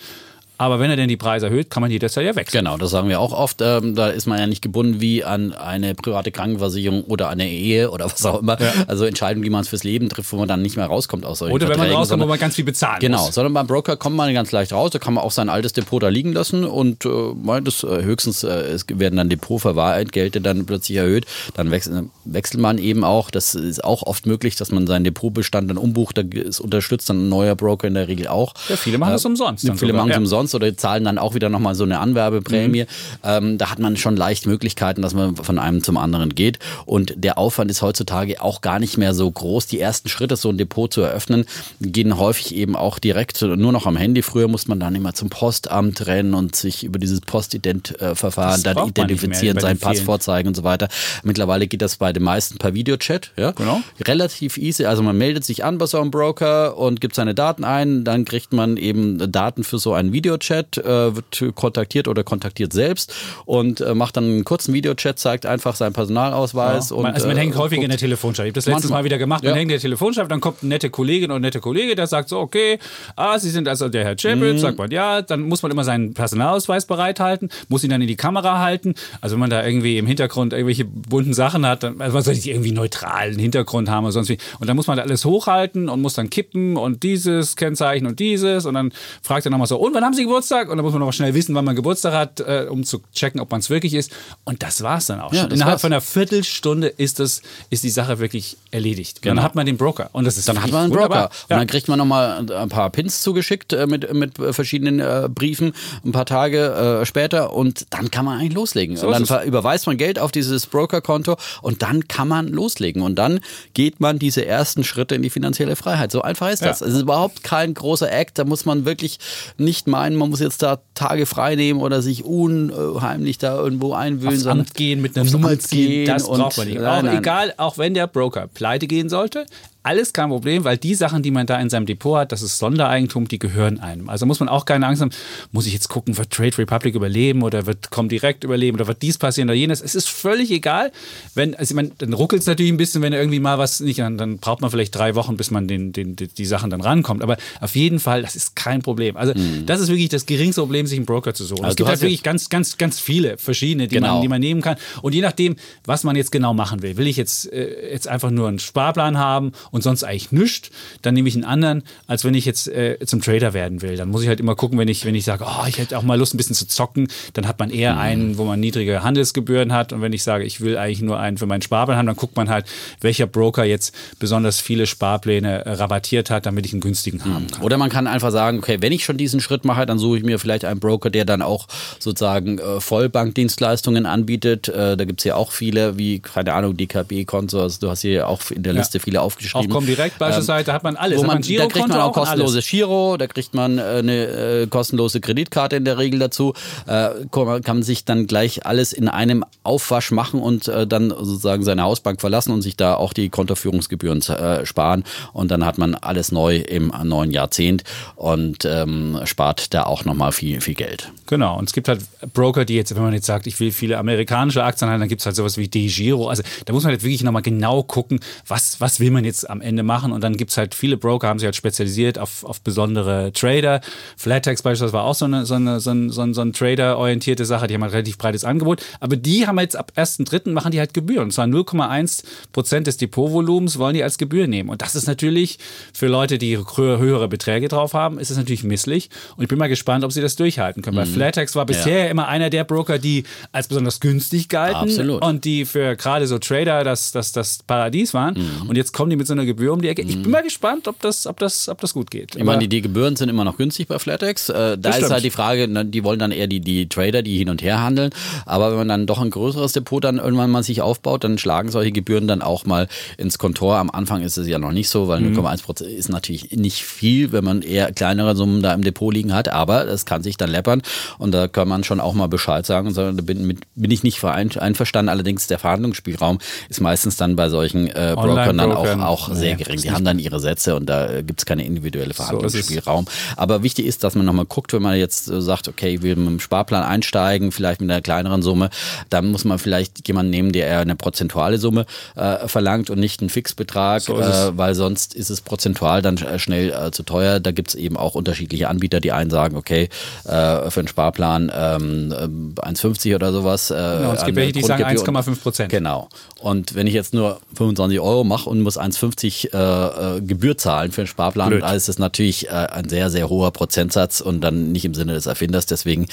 Aber wenn er denn die Preise erhöht, kann man jederzeit ja wechseln. Genau, das sagen wir auch oft. Ähm, da ist man ja nicht gebunden wie an eine private Krankenversicherung oder eine Ehe oder was auch immer. Ja. Also Entscheidungen, die man fürs Leben trifft, wo man dann nicht mehr rauskommt aus solchen Oder wenn man rauskommt, wo man ganz viel bezahlen genau, muss. Genau, sondern beim Broker kommt man ganz leicht raus. Da kann man auch sein altes Depot da liegen lassen und äh, das äh, höchstens äh, es werden dann Depotverwahrentgelte dann plötzlich erhöht. Dann wechselt, wechselt man eben auch. Das ist auch oft möglich, dass man seinen Depotbestand dann umbucht. Da ist unterstützt dann ein neuer Broker in der Regel auch. Ja, viele machen das äh, umsonst. Viele machen es ja. umsonst oder zahlen dann auch wieder nochmal so eine Anwerbeprämie. Mhm. Ähm, da hat man schon leicht Möglichkeiten, dass man von einem zum anderen geht. Und der Aufwand ist heutzutage auch gar nicht mehr so groß. Die ersten Schritte, so ein Depot zu eröffnen, gehen häufig eben auch direkt nur noch am Handy. Früher musste man dann immer zum Postamt rennen und sich über dieses Postident-Verfahren dann identifizieren, sein Pass vorzeigen und so weiter. Mittlerweile geht das bei den meisten per Videochat. Ja? Genau. Relativ easy. Also man meldet sich an bei so einem Broker und gibt seine Daten ein. Dann kriegt man eben Daten für so einen Videochat, äh, wird kontaktiert oder kontaktiert selbst und äh, macht dann einen kurzen Videochat, zeigt einfach seinen Personalausweis. Ja. Und, also man äh, hängt häufig in der Telefonscheibe. Ich habe das letztes Mal wieder gemacht. Man ja. hängt in der Telefonscheibe, dann kommt eine nette Kollegin und ein netter Kollege, der sagt so, okay, ah, Sie sind also der Herr Chapel, mhm. sagt man ja, dann muss man immer seinen Personalausweis bereithalten, muss ihn dann in die Kamera halten. Also wenn man da irgendwie im Hintergrund irgendwelche bunten Sachen hat, dann also man soll nicht irgendwie neutralen Hintergrund haben oder sonst wie. Und dann muss man da alles hochhalten und muss dann kippen und dieses Kennzeichen und dieses und dann fragt er nochmal so, und wann haben Sie Geburtstag? Und dann muss man noch schnell wissen, wann man Geburtstag hat, äh, um zu checken, ob man es wirklich ist. Und das war es dann auch ja, schon. Innerhalb war's. von einer Viertelstunde ist, das, ist die Sache wirklich erledigt. Genau. Dann hat man den Broker. Und das ist dann hat man einen Broker. Und dann kriegt man nochmal ein paar Pins zugeschickt äh, mit, mit verschiedenen äh, Briefen ein paar Tage äh, später und dann kann man eigentlich loslegen. So und dann überweist man Geld auf dieses Brokerkonto und dann kann man loslegen. Und dann geht man diese ersten Schritte in die finanzielle Freiheit. So einfach ist das. Ja. Es ist überhaupt kein großer Act. Da muss man wirklich nicht meinen, man muss jetzt da Tage frei nehmen oder sich unheimlich da irgendwo einwühlen. Aufs Amt gehen, mit einer Nummer ziehen, das braucht man nicht. Nein, auch nein. egal, auch wenn der Broker pleite gehen sollte, alles kein Problem, weil die Sachen, die man da in seinem Depot hat, das ist Sondereigentum, die gehören einem. Also muss man auch keine Angst haben, muss ich jetzt gucken, wird Trade Republic überleben oder wird Comdirect überleben oder wird dies passieren oder jenes. Es ist völlig egal. Wenn, also ich meine, dann ruckelt es natürlich ein bisschen, wenn irgendwie mal was nicht, dann, dann braucht man vielleicht drei Wochen, bis man den, den, die, die Sachen dann rankommt. Aber auf jeden Fall, das ist kein Problem. Also mhm. das ist wirklich das geringste Problem, sich einen Broker zu suchen. Also es gibt halt wirklich ganz, ganz, ganz viele verschiedene, die, genau. man, die man nehmen kann. Und je nachdem, was man jetzt genau machen will. Will ich jetzt, äh, jetzt einfach nur einen Sparplan haben und sonst eigentlich nichts, dann nehme ich einen anderen, als wenn ich jetzt äh, zum Trader werden will. Dann muss ich halt immer gucken, wenn ich, wenn ich sage, oh, ich hätte auch mal Lust, ein bisschen zu zocken, dann hat man eher mhm. einen, wo man niedrige Handelsgebühren hat. Und wenn ich sage, ich will eigentlich nur einen für meinen Sparplan haben, dann guckt man halt, welcher Broker jetzt besonders viele Sparpläne äh, rabattiert hat, damit ich einen günstigen mhm. haben kann. Oder man kann einfach sagen, okay, wenn ich schon diesen Schritt mache, dann suche ich mir vielleicht einen Broker, der dann auch sozusagen äh, Vollbankdienstleistungen anbietet. Äh, da gibt es ja auch viele, wie, keine Ahnung, DKB, Consors, du hast hier auch in der Liste ja. viele aufgeschrieben. Auch Comdirect beispielsweise, ähm, da hat man alles. Man, man da kriegt man auch kostenloses Giro, da kriegt man äh, eine äh, kostenlose Kreditkarte in der Regel dazu. Äh, kann man sich dann gleich alles in einem Aufwasch machen und äh, dann sozusagen seine Hausbank verlassen und sich da auch die Kontoführungsgebühren äh, sparen. Und dann hat man alles neu im neuen Jahrzehnt und ähm, spart da auch nochmal viel, viel Geld. Genau. Und es gibt halt Broker, die jetzt, wenn man jetzt sagt, ich will viele amerikanische Aktien haben, dann gibt es halt sowas wie DeGiro. Also da muss man halt wirklich nochmal genau gucken, was, was will man jetzt am Ende machen. Und dann gibt es halt viele Broker, haben sich halt spezialisiert auf, auf besondere Trader. Flatex beispielsweise war auch so eine, so eine, so ein, so ein, so ein Trader-orientierte Sache. Die haben ein relativ breites Angebot. Aber die haben jetzt ab 1.3. machen die halt Gebühren. Und zwar 0,1 Prozent des Depotvolumens wollen die als Gebühr nehmen. Und das ist natürlich für Leute, die höhere Beträge drauf haben, ist es natürlich misslich. Und ich bin mal gespannt, ob sie das durchhalten können. Mhm. Weil Flatex war bisher ja. immer einer der Broker, die als besonders günstig galten Absolut. und die für gerade so Trader das, das, das Paradies waren. Mhm. Und jetzt kommen die mit so einer Gebühr um die Ecke. Ich bin mhm. mal gespannt, ob das, ob das, ob das gut geht. Ich meine, die, die Gebühren sind immer noch günstig bei Flatex. Äh, da ist halt die Frage, ne, die wollen dann eher die, die Trader, die hin und her handeln. Aber wenn man dann doch ein größeres Depot dann irgendwann mal sich aufbaut, dann schlagen solche Gebühren dann auch mal ins Kontor. Am Anfang ist es ja noch nicht so, weil mhm. 0,1 Prozent ist natürlich nicht viel, wenn man eher kleinere Summen da im Depot liegen hat. Aber es kann sich dann läppern und da kann man schon auch mal Bescheid sagen. Da bin, mit, bin ich nicht einverstanden. Allerdings der Verhandlungsspielraum ist meistens dann bei solchen äh, Brokern dann auch, auch sehr ja, gering. Die haben dann ihre Sätze und da äh, gibt es keine individuelle Verhandlungsspielraum. So Aber wichtig ist, dass man nochmal guckt, wenn man jetzt äh, sagt, okay, ich will mit dem Sparplan einsteigen, vielleicht mit einer kleineren Summe, dann muss man vielleicht jemanden nehmen, der eher eine prozentuale Summe äh, verlangt und nicht einen Fixbetrag, so äh, weil sonst ist es prozentual dann äh, schnell äh, zu teuer. Da gibt es eben auch unterschiedliche Anbieter, die einen sagen, okay, für einen Sparplan ähm, 1,50 oder sowas. genau, es gibt welche, die sagen 1,5 Prozent. Genau. Und wenn ich jetzt nur 25 Euro mache und muss 1,50 äh, Gebühr zahlen für einen Sparplan, Blöd. da ist es natürlich ein sehr, sehr hoher Prozentsatz und dann nicht im Sinne des Erfinders. Deswegen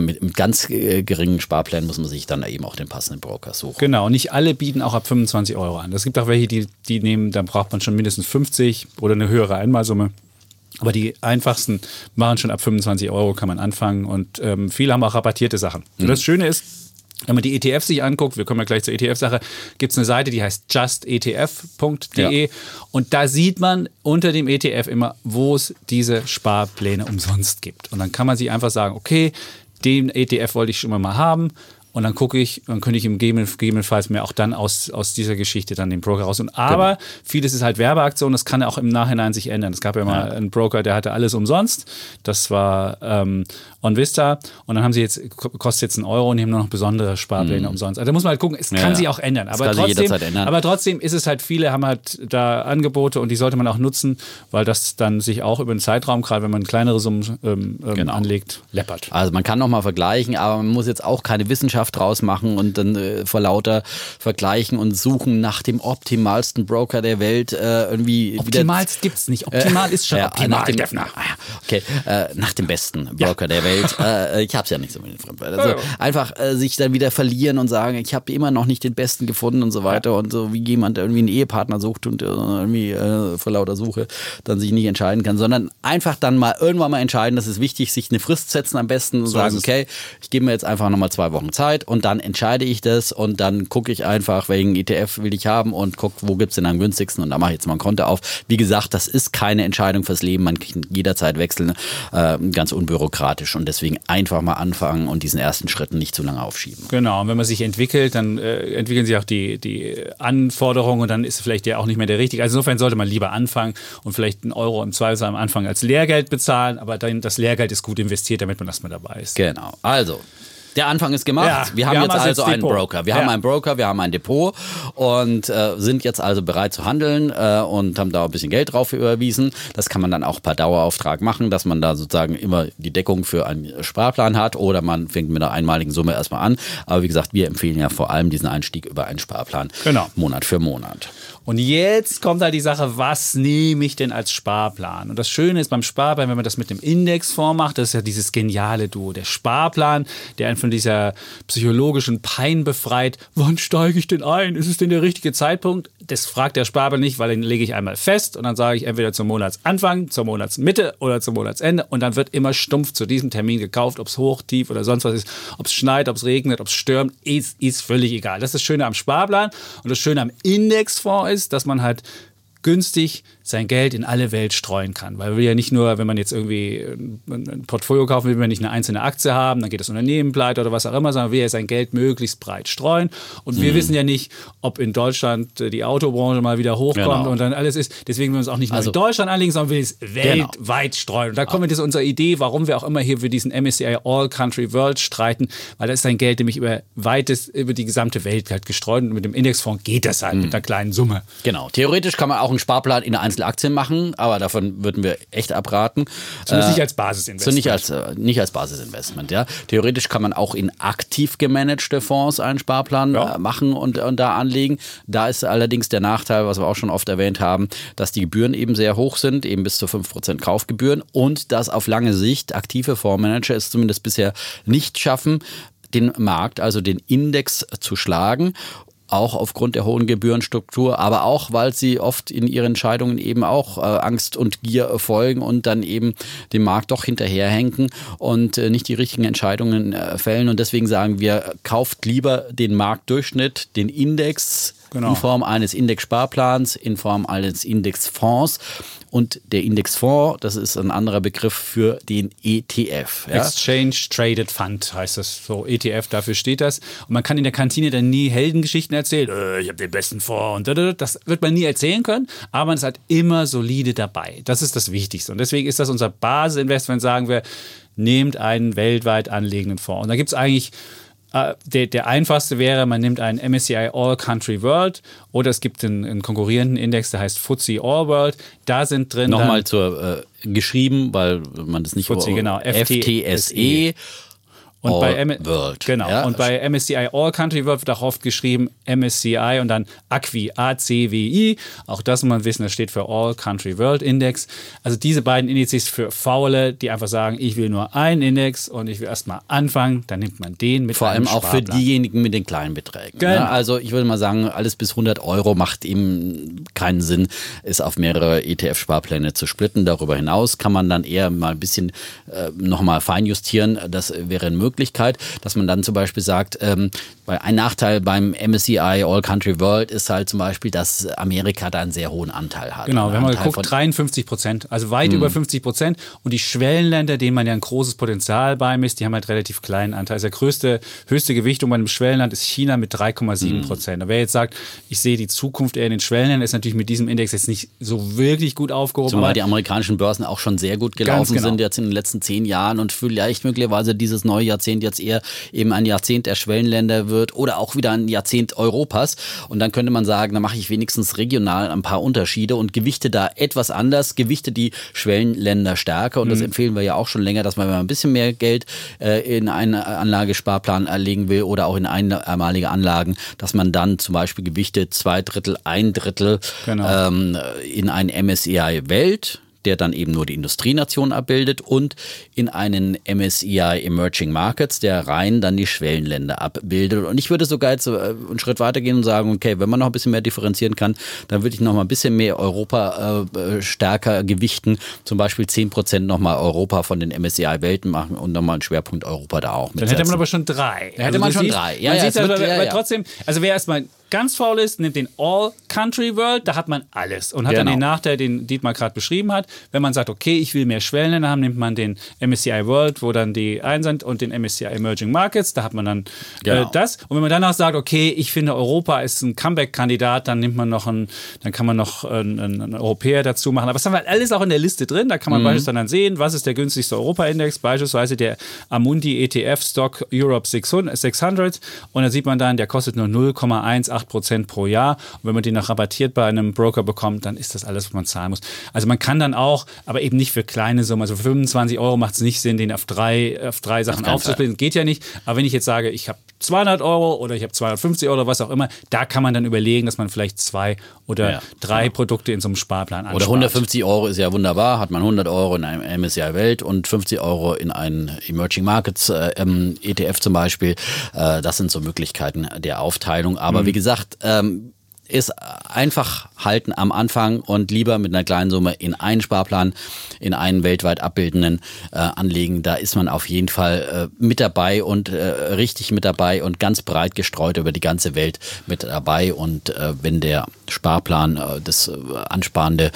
mit, mit ganz geringen Sparplänen muss man sich dann eben auch den passenden Broker suchen. Genau, und nicht alle bieten auch ab 25 Euro an. Es gibt auch welche, die, die nehmen, dann braucht man schon mindestens 50 oder eine höhere Einmalsumme. Aber die einfachsten machen schon ab 25 Euro, kann man anfangen. Und ähm, viele haben auch rabattierte Sachen. Mhm. Und das Schöne ist, wenn man die ETF sich anguckt, wir kommen ja gleich zur ETF-Sache, gibt es eine Seite, die heißt justetf.de ja. und da sieht man unter dem ETF immer, wo es diese Sparpläne umsonst gibt. Und dann kann man sich einfach sagen, okay, den ETF wollte ich schon mal haben und dann gucke ich, dann könnte ich im gegebenenfalls mir auch dann aus, aus dieser Geschichte dann den Broker raus. Und aber genau. vieles ist halt Werbeaktion, das kann ja auch im Nachhinein sich ändern. Es gab ja mal ja. einen Broker, der hatte alles umsonst. Das war ähm, OnVista. Und dann haben sie jetzt, kostet jetzt einen Euro und die haben nur noch besondere Sparpläne mhm. umsonst. Also da muss man halt gucken, es ja, kann sich auch ändern. Aber trotzdem, ändern. aber trotzdem ist es halt, viele haben halt da Angebote und die sollte man auch nutzen, weil das dann sich auch über den Zeitraum, gerade wenn man kleinere Summen ähm, ähm genau. anlegt, läppert. Also man kann nochmal vergleichen, aber man muss jetzt auch keine Wissenschaft draus machen und dann äh, vor lauter Vergleichen und Suchen nach dem optimalsten Broker der Welt äh, irgendwie. Optimalst gibt es nicht. Optimal äh, ist schon ja, optimal. Nach dem, ah, okay, äh, nach dem besten Broker ja. der Welt. Äh, ich habe es ja nicht so mit den Fremdwörtern. Also einfach äh, sich dann wieder verlieren und sagen, ich habe immer noch nicht den besten gefunden und so weiter. Und so wie jemand irgendwie einen Ehepartner sucht und irgendwie vor lauter Suche dann sich nicht entscheiden kann, sondern einfach dann mal irgendwann mal entscheiden, das ist wichtig, sich eine Frist setzen am besten und so sagen, okay, ich gebe mir jetzt einfach nochmal zwei Wochen Zeit Zeit und dann entscheide ich das und dann gucke ich einfach, welchen ETF will ich haben und gucke, wo gibt es den am günstigsten und da mache ich jetzt mal ein Konto auf. Wie gesagt, das ist keine Entscheidung fürs Leben, man kann jederzeit wechseln, äh, ganz unbürokratisch und deswegen einfach mal anfangen und diesen ersten Schritten nicht zu lange aufschieben. Genau, und wenn man sich entwickelt, dann äh, entwickeln sich auch die, die Anforderungen und dann ist vielleicht ja auch nicht mehr der richtige. Also insofern sollte man lieber anfangen und vielleicht einen Euro im Zweifel am Anfang als Lehrgeld bezahlen, aber dann das Lehrgeld ist gut investiert, damit man erstmal dabei ist. Genau. Also, der Anfang ist gemacht. Ja, wir haben wir jetzt haben also einen Broker. Wir ja. haben einen Broker, wir haben ein Depot und äh, sind jetzt also bereit zu handeln äh, und haben da ein bisschen Geld drauf überwiesen. Das kann man dann auch per Dauerauftrag machen, dass man da sozusagen immer die Deckung für einen Sparplan hat oder man fängt mit einer einmaligen Summe erstmal an. Aber wie gesagt, wir empfehlen ja vor allem diesen Einstieg über einen Sparplan. Genau. Monat für Monat. Und jetzt kommt halt die Sache, was nehme ich denn als Sparplan? Und das Schöne ist beim Sparplan, wenn man das mit dem Indexfonds macht, das ist ja dieses geniale Duo. Der Sparplan, der einen von dieser psychologischen Pein befreit. Wann steige ich denn ein? Ist es denn der richtige Zeitpunkt? Das fragt der Sparplan nicht, weil den lege ich einmal fest und dann sage ich entweder zum Monatsanfang, zur Monatsmitte oder zum Monatsende und dann wird immer stumpf zu diesem Termin gekauft, ob es hoch, tief oder sonst was ist, ob es schneit, ob es regnet, ob es stürmt, ist, ist völlig egal. Das ist das Schöne am Sparplan und das Schöne am Indexfonds ist, dass man halt günstig sein Geld in alle Welt streuen kann. Weil wir ja nicht nur, wenn man jetzt irgendwie ein Portfolio kaufen will, wir nicht eine einzelne Aktie haben, dann geht das Unternehmen pleite oder was auch immer, sondern wir ja sein Geld möglichst breit streuen. Und wir mhm. wissen ja nicht, ob in Deutschland die Autobranche mal wieder hochkommt genau. und dann alles ist. Deswegen will wir uns auch nicht nur also, in Deutschland anlegen, sondern will es genau. weltweit genau. streuen. Und da kommen wir zu unserer Idee, warum wir auch immer hier für diesen MSCI All Country World streiten, weil da ist sein Geld nämlich über weites, über die gesamte Welt halt gestreut. Und mit dem Indexfonds geht das halt mhm. mit einer kleinen Summe. Genau. Theoretisch kann man auch einen Sparplan in eine Einzelaktien machen, aber davon würden wir echt abraten. Zumindest äh, nicht als Basisinvestment. Nicht als, äh, nicht als Basisinvestment, ja. Theoretisch kann man auch in aktiv gemanagte Fonds einen Sparplan ja. äh, machen und, und da anlegen. Da ist allerdings der Nachteil, was wir auch schon oft erwähnt haben, dass die Gebühren eben sehr hoch sind, eben bis zu 5% Kaufgebühren und dass auf lange Sicht aktive Fondsmanager es zumindest bisher nicht schaffen, den Markt, also den Index zu schlagen auch aufgrund der hohen Gebührenstruktur, aber auch, weil sie oft in ihren Entscheidungen eben auch äh, Angst und Gier folgen und dann eben dem Markt doch hinterherhenken und äh, nicht die richtigen Entscheidungen äh, fällen. Und deswegen sagen wir, kauft lieber den Marktdurchschnitt, den Index genau. in Form eines Indexsparplans, in Form eines Indexfonds und der Indexfonds, das ist ein anderer Begriff für den ETF. Ja? Exchange Traded Fund heißt das so. ETF, dafür steht das. Und man kann in der Kantine dann nie Heldengeschichten erzählen. Äh, ich habe den besten Fonds und das wird man nie erzählen können, aber man ist halt immer solide dabei. Das ist das Wichtigste. Und deswegen ist das unser Basisinvestment, sagen wir, nehmt einen weltweit anlegenden Fonds. Und da gibt es eigentlich äh, der, der, einfachste wäre, man nimmt einen MSCI All Country World oder es gibt einen, einen konkurrierenden Index, der heißt FTSE All World. Da sind drin. Nochmal zur äh, geschrieben, weil man das nicht FTSE, genau, FTSE. Und All bei M World. Genau. Ja? Und bei MSCI All Country World wird auch oft geschrieben MSCI und dann ACWI, A-C-W-I. Auch das muss man wissen, das steht für All Country World Index. Also diese beiden Indizes für Faule, die einfach sagen, ich will nur einen Index und ich will erstmal anfangen, dann nimmt man den mit Vor allem auch für diejenigen mit den kleinen Beträgen. Ne? Genau. Also ich würde mal sagen, alles bis 100 Euro macht eben keinen Sinn, es auf mehrere ETF-Sparpläne zu splitten. Darüber hinaus kann man dann eher mal ein bisschen äh, nochmal feinjustieren. Das wäre ein Möglichkeit. Dass man dann zum Beispiel sagt, ähm, weil ein Nachteil beim MSCI All Country World ist halt zum Beispiel, dass Amerika da einen sehr hohen Anteil hat. Genau, wenn man guckt, 53 Prozent, also weit mhm. über 50 Prozent. Und die Schwellenländer, denen man ja ein großes Potenzial beimisst, die haben halt relativ kleinen Anteil. Also der größte, höchste Gewichtung bei einem Schwellenland ist China mit 3,7 Prozent. Mhm. wer jetzt sagt, ich sehe die Zukunft eher in den Schwellenländern, ist natürlich mit diesem Index jetzt nicht so wirklich gut aufgehoben. Zumal die amerikanischen Börsen auch schon sehr gut gelaufen genau. sind jetzt in den letzten zehn Jahren und vielleicht möglicherweise dieses neue Jahr Jahrzehnt jetzt eher eben ein Jahrzehnt der Schwellenländer wird oder auch wieder ein Jahrzehnt Europas. Und dann könnte man sagen, da mache ich wenigstens regional ein paar Unterschiede und gewichte da etwas anders, gewichte die Schwellenländer stärker. Und das mhm. empfehlen wir ja auch schon länger, dass man, wenn man ein bisschen mehr Geld äh, in einen Anlagesparplan erlegen will oder auch in einmalige Anlagen, dass man dann zum Beispiel gewichtet zwei Drittel, ein Drittel genau. ähm, in ein MSCI Welt der dann eben nur die Industrienationen abbildet und in einen MSCI Emerging Markets, der rein dann die Schwellenländer abbildet. Und ich würde sogar jetzt äh, einen Schritt weitergehen und sagen, okay, wenn man noch ein bisschen mehr differenzieren kann, dann würde ich noch mal ein bisschen mehr Europa äh, stärker gewichten, zum Beispiel 10 Prozent nochmal Europa von den MSCI Welten machen und nochmal einen Schwerpunkt Europa da auch mit Dann hätte man aber schon drei. Dann hätte also man schon siehst, drei. Ja, man ja, sieht wird, aber, ja, ja. trotzdem, also wer erstmal ganz faul ist, nimmt den All Country World, da hat man alles und hat genau. dann den Nachteil, den Dietmar gerade beschrieben hat. Wenn man sagt, okay, ich will mehr Schwellenländer haben, nimmt man den MSCI World, wo dann die ein sind und den MSCI Emerging Markets, da hat man dann äh, genau. äh, das. Und wenn man danach sagt, okay, ich finde Europa ist ein Comeback-Kandidat, dann nimmt man noch einen, dann kann man noch einen, einen, Europäer dazu machen. Aber das haben wir alles auch in der Liste drin. Da kann man mhm. beispielsweise dann sehen, was ist der günstigste Europa-Index, beispielsweise der Amundi ETF Stock Europe 600 und da sieht man dann, der kostet nur 0,18 Prozent pro Jahr. Und wenn man den noch rabattiert bei einem Broker bekommt, dann ist das alles, was man zahlen muss. Also man kann dann auch, aber eben nicht für kleine Summen. Also für 25 Euro macht es nicht Sinn, den auf drei, auf drei Sachen aufzusplitten. Geht ja nicht. Aber wenn ich jetzt sage, ich habe 200 Euro oder ich habe 250 Euro oder was auch immer, da kann man dann überlegen, dass man vielleicht zwei oder ja, drei genau. Produkte in so einem Sparplan anspart. Oder 150 Euro ist ja wunderbar, hat man 100 Euro in einem MSCI Welt und 50 Euro in einen Emerging Markets äh, ETF zum Beispiel. Äh, das sind so Möglichkeiten der Aufteilung. Aber mhm. wie gesagt, ähm, ist einfach halten am Anfang und lieber mit einer kleinen Summe in einen Sparplan, in einen weltweit abbildenden äh, anlegen. Da ist man auf jeden Fall äh, mit dabei und äh, richtig mit dabei und ganz breit gestreut über die ganze Welt mit dabei. Und äh, wenn der Sparplan, äh, das äh, ansparende,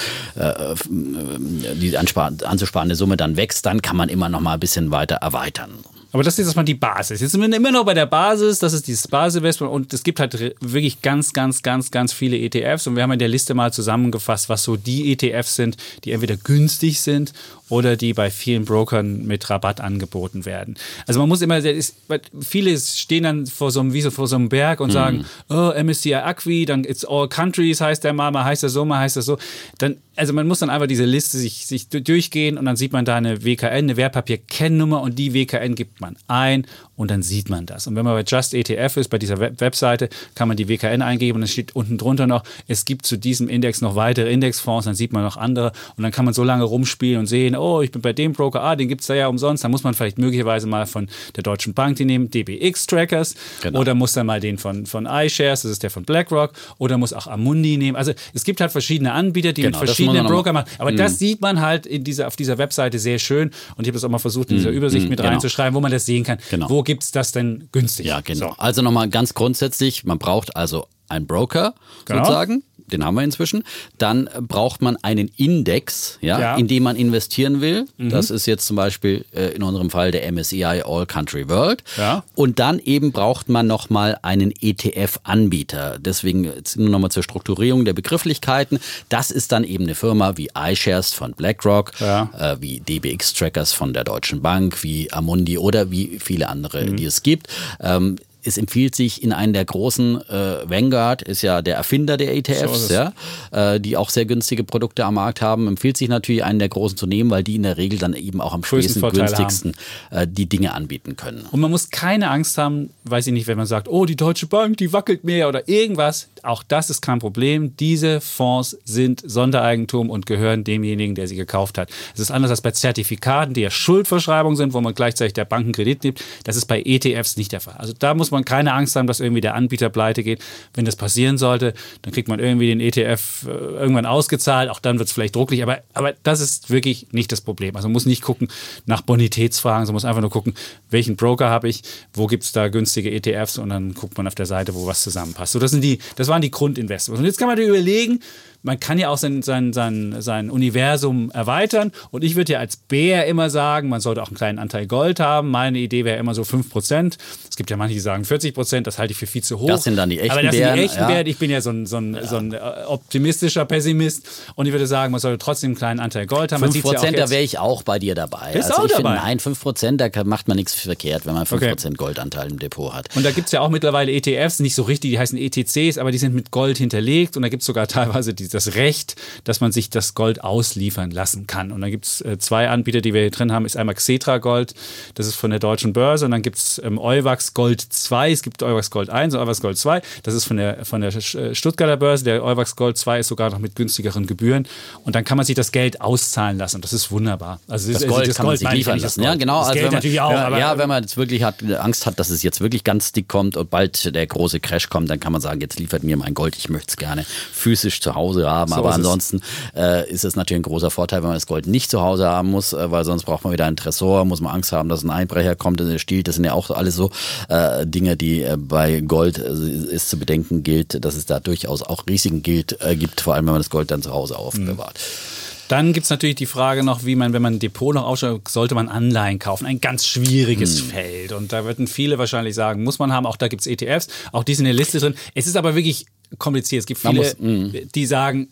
die anzusparende Summe dann wächst, dann kann man immer noch mal ein bisschen weiter erweitern. Aber das ist erstmal die Basis. Jetzt sind wir immer noch bei der Basis, das ist dieses Basisinvestment und es gibt halt wirklich ganz, ganz, ganz, ganz viele ETFs und wir haben in der Liste mal zusammengefasst, was so die ETFs sind, die entweder günstig sind oder die bei vielen Brokern mit Rabatt angeboten werden. Also man muss immer, ist, viele stehen dann vor so einem, wie so vor so einem Berg und mhm. sagen, oh, MSCI Acqui, dann it's all countries heißt der mal, mal heißt das so, mal heißt das so. Dann, also man muss dann einfach diese Liste sich, sich durchgehen und dann sieht man da eine WKN, eine Wertpapier-Kennnummer und die WKN gibt man ein und dann sieht man das. Und wenn man bei Just ETF ist, bei dieser Web Webseite, kann man die WKN eingeben und es steht unten drunter noch, es gibt zu diesem Index noch weitere Indexfonds, dann sieht man noch andere und dann kann man so lange rumspielen und sehen, oh, ich bin bei dem Broker, ah, den gibt es da ja umsonst, dann muss man vielleicht möglicherweise mal von der Deutschen Bank die nehmen, DBX Trackers genau. oder muss dann mal den von, von iShares, das ist der von BlackRock oder muss auch Amundi nehmen. Also es gibt halt verschiedene Anbieter, die genau, mit verschiedenen Broker machen, aber mhm. das sieht man halt in dieser, auf dieser Webseite sehr schön und ich habe das auch mal versucht in dieser mhm. Übersicht mhm. mit genau. reinzuschreiben, wo man das sehen kann. Genau. Wo gibt es das denn günstig? Ja, genau. So. Also nochmal ganz grundsätzlich, man braucht also einen Broker genau. sozusagen, den haben wir inzwischen. Dann braucht man einen Index, ja, ja. in dem man investieren will. Mhm. Das ist jetzt zum Beispiel äh, in unserem Fall der MSCI All Country World. Ja. Und dann eben braucht man nochmal einen ETF-Anbieter. Deswegen jetzt nur nochmal zur Strukturierung der Begrifflichkeiten. Das ist dann eben eine Firma wie iShares von BlackRock, ja. äh, wie DBX Trackers von der Deutschen Bank, wie Amundi oder wie viele andere, mhm. die es gibt. Ähm, es empfiehlt sich in einen der großen, äh, Vanguard ist ja der Erfinder der ETFs, so ja, äh, die auch sehr günstige Produkte am Markt haben, empfiehlt sich natürlich einen der großen zu nehmen, weil die in der Regel dann eben auch am spätesten günstigsten äh, die Dinge anbieten können. Und man muss keine Angst haben, weiß ich nicht, wenn man sagt, oh, die Deutsche Bank, die wackelt mehr oder irgendwas. Auch das ist kein Problem. Diese Fonds sind Sondereigentum und gehören demjenigen, der sie gekauft hat. Es ist anders als bei Zertifikaten, die ja Schuldverschreibungen sind, wo man gleichzeitig der Banken Kredit nimmt. Das ist bei ETFs nicht der Fall. Also da muss man keine Angst haben, dass irgendwie der Anbieter pleite geht. Wenn das passieren sollte, dann kriegt man irgendwie den ETF äh, irgendwann ausgezahlt. Auch dann wird es vielleicht drucklich. Aber, aber das ist wirklich nicht das Problem. Also man muss nicht gucken nach Bonitätsfragen, sondern muss einfach nur gucken, welchen Broker habe ich, wo gibt es da günstige ETFs und dann guckt man auf der Seite, wo was zusammenpasst. So, das sind die, das waren die Grundinvestments. Und jetzt kann man überlegen, man kann ja auch sein, sein, sein, sein Universum erweitern. Und ich würde ja als Bär immer sagen, man sollte auch einen kleinen Anteil Gold haben. Meine Idee wäre immer so 5%. Es gibt ja manche, die sagen 40%, das halte ich für viel zu hoch. Das sind dann die echten Aber das Bären, sind die echten ja. Bären. Ich bin ja so ein, so, ein, ja. so ein äh, optimistischer Pessimist. Und ich würde sagen, man sollte trotzdem einen kleinen Anteil Gold haben. 5% ja da wäre ich auch bei dir dabei. Bist also ich dabei? Finde, nein, 5%, da macht man nichts verkehrt, wenn man 5% okay. Goldanteil im Depot hat. Und da gibt es ja auch mittlerweile ETFs, nicht so richtig, die heißen ETCs, aber die sind mit Gold hinterlegt. Und da gibt es sogar teilweise die das Recht, dass man sich das Gold ausliefern lassen kann. Und dann gibt es äh, zwei Anbieter, die wir hier drin haben. Ist einmal Xetra Gold, das ist von der deutschen Börse. Und dann gibt es ähm, Euwax Gold 2. Es gibt Euwax Gold 1 und Euwax Gold 2. Das ist von der, von der äh, Stuttgarter Börse. Der Euwax Gold 2 ist sogar noch mit günstigeren Gebühren. Und dann kann man sich das Geld auszahlen lassen. Und das ist wunderbar. Also das, Gold, das kann Gold man sich liefern lassen. Ja, genau. Das also Geld natürlich auch. Ja, ja, wenn man jetzt wirklich hat, Angst hat, dass es jetzt wirklich ganz dick kommt und bald der große Crash kommt, dann kann man sagen, jetzt liefert mir mein Gold. Ich möchte es gerne physisch zu Hause haben. So aber ansonsten äh, ist es natürlich ein großer Vorteil, wenn man das Gold nicht zu Hause haben muss, äh, weil sonst braucht man wieder einen Tresor, muss man Angst haben, dass ein Einbrecher kommt und stiehlt. Das sind ja auch alles so äh, Dinge, die äh, bei Gold äh, ist zu bedenken gilt, dass es da durchaus auch Risiken gilt, äh, gibt, vor allem wenn man das Gold dann zu Hause aufbewahrt. Mhm. Dann gibt es natürlich die Frage noch, wie man, wenn man ein Depot noch ausschaut, sollte man Anleihen kaufen? Ein ganz schwieriges hm. Feld. Und da würden viele wahrscheinlich sagen, muss man haben. Auch da gibt es ETFs. Auch die sind in der Liste drin. Es ist aber wirklich kompliziert. Es gibt viele, muss, hm. die sagen,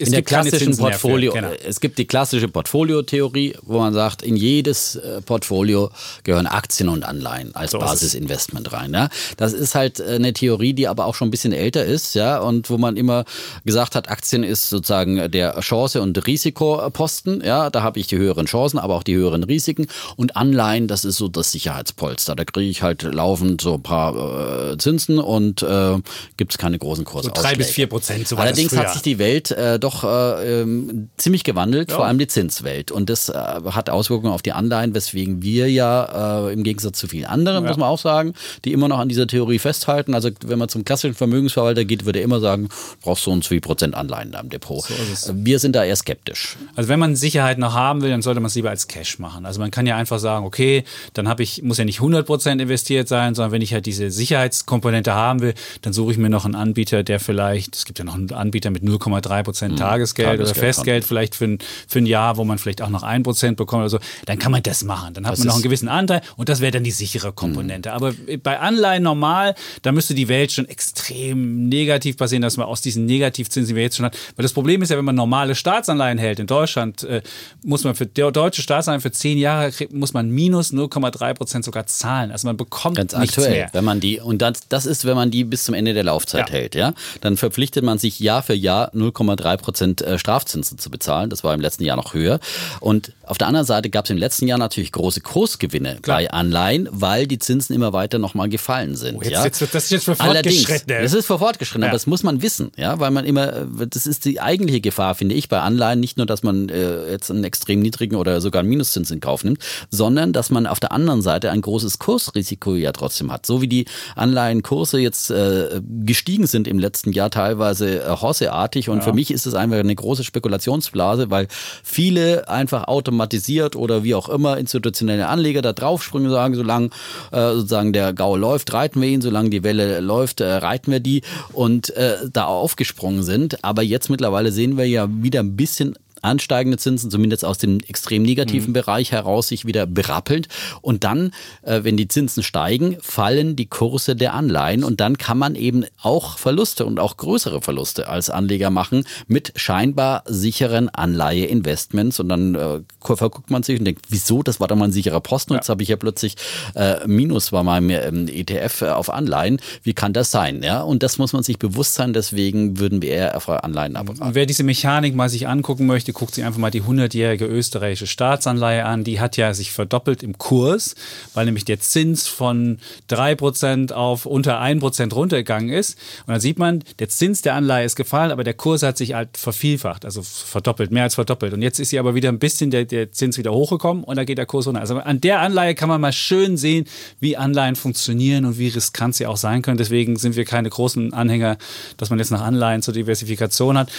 es in der klassischen Portfolio, genau. es gibt die klassische Portfolio-Theorie, wo man sagt, in jedes äh, Portfolio gehören Aktien und Anleihen als so Basisinvestment rein. Ja? Das ist halt äh, eine Theorie, die aber auch schon ein bisschen älter ist, ja, und wo man immer gesagt hat, Aktien ist sozusagen der Chance- und Risikoposten, ja, da habe ich die höheren Chancen, aber auch die höheren Risiken und Anleihen, das ist so das Sicherheitspolster. Da kriege ich halt laufend so ein paar äh, Zinsen und äh, gibt es keine großen Kursausschläge. So drei bis vier Prozent. So Allerdings hat sich die Welt äh, doch doch äh, ähm, ziemlich gewandelt, ja. vor allem die Zinswelt. Und das äh, hat Auswirkungen auf die Anleihen, weswegen wir ja äh, im Gegensatz zu vielen anderen, ja. muss man auch sagen, die immer noch an dieser Theorie festhalten. Also wenn man zum klassischen Vermögensverwalter geht, würde er immer sagen, du brauchst so und so viel Prozent Anleihen in deinem Depot. So wir sind da eher skeptisch. Also wenn man Sicherheit noch haben will, dann sollte man es lieber als Cash machen. Also man kann ja einfach sagen, okay, dann habe ich, muss ja nicht 100 Prozent investiert sein, sondern wenn ich halt diese Sicherheitskomponente haben will, dann suche ich mir noch einen Anbieter, der vielleicht, es gibt ja noch einen Anbieter mit 0,3 Prozent Tagesgeld, Tagesgeld oder Festgeld vielleicht für ein, für ein Jahr, wo man vielleicht auch noch ein Prozent bekommt oder so, dann kann man das machen. Dann hat das man noch einen gewissen Anteil und das wäre dann die sichere Komponente. Mhm. Aber bei Anleihen normal, da müsste die Welt schon extrem negativ passieren, dass man aus diesen Negativzinsen, die wir jetzt schon hat. Weil das Problem ist ja, wenn man normale Staatsanleihen hält in Deutschland, äh, muss man für deutsche Staatsanleihen für zehn Jahre muss man minus 0,3 Prozent sogar zahlen. Also man bekommt Ganz nichts aktuell, mehr. wenn man die und das, das ist, wenn man die bis zum Ende der Laufzeit ja. hält, ja, dann verpflichtet man sich Jahr für Jahr 0,3 Prozent äh, Strafzinsen zu bezahlen. Das war im letzten Jahr noch höher. Und auf der anderen Seite gab es im letzten Jahr natürlich große Kursgewinne Klar. bei Anleihen, weil die Zinsen immer weiter nochmal gefallen sind. Oh, jetzt, ja? jetzt, das ist jetzt für fortgeschritten. Das ist für fortgeschritten, ja. aber das muss man wissen, ja, weil man immer, das ist die eigentliche Gefahr, finde ich, bei Anleihen, nicht nur, dass man äh, jetzt einen extrem niedrigen oder sogar einen Minuszins in Kauf nimmt, sondern dass man auf der anderen Seite ein großes Kursrisiko ja trotzdem hat. So wie die Anleihenkurse jetzt äh, gestiegen sind im letzten Jahr, teilweise äh, horseartig und ja. für mich ist es einfach eine große Spekulationsblase, weil viele einfach automatisiert oder wie auch immer institutionelle Anleger da draufspringen und sagen, solange äh, sozusagen der Gau läuft, reiten wir ihn, solange die Welle läuft, äh, reiten wir die und äh, da aufgesprungen sind. Aber jetzt mittlerweile sehen wir ja wieder ein bisschen ansteigende Zinsen, zumindest aus dem extrem negativen mhm. Bereich heraus, sich wieder berappelt. Und dann, äh, wenn die Zinsen steigen, fallen die Kurse der Anleihen und dann kann man eben auch Verluste und auch größere Verluste als Anleger machen mit scheinbar sicheren Anleiheinvestments. Und dann äh, verguckt man sich und denkt, wieso, das war doch mal ein sicherer Posten, ja. jetzt habe ich ja plötzlich äh, Minus bei meinem ähm, ETF äh, auf Anleihen. Wie kann das sein? Ja? Und das muss man sich bewusst sein, deswegen würden wir eher auf Anleihen abraten. Wer diese Mechanik mal sich angucken möchte, möchte, guckt sich einfach mal die 100-jährige österreichische Staatsanleihe an. Die hat ja sich verdoppelt im Kurs, weil nämlich der Zins von 3% auf unter 1% runtergegangen ist. Und dann sieht man, der Zins der Anleihe ist gefallen, aber der Kurs hat sich halt vervielfacht, also verdoppelt, mehr als verdoppelt. Und jetzt ist sie aber wieder ein bisschen der, der Zins wieder hochgekommen und da geht der Kurs runter. Also an der Anleihe kann man mal schön sehen, wie Anleihen funktionieren und wie riskant sie auch sein können. Deswegen sind wir keine großen Anhänger, dass man jetzt nach Anleihen zur Diversifikation hat.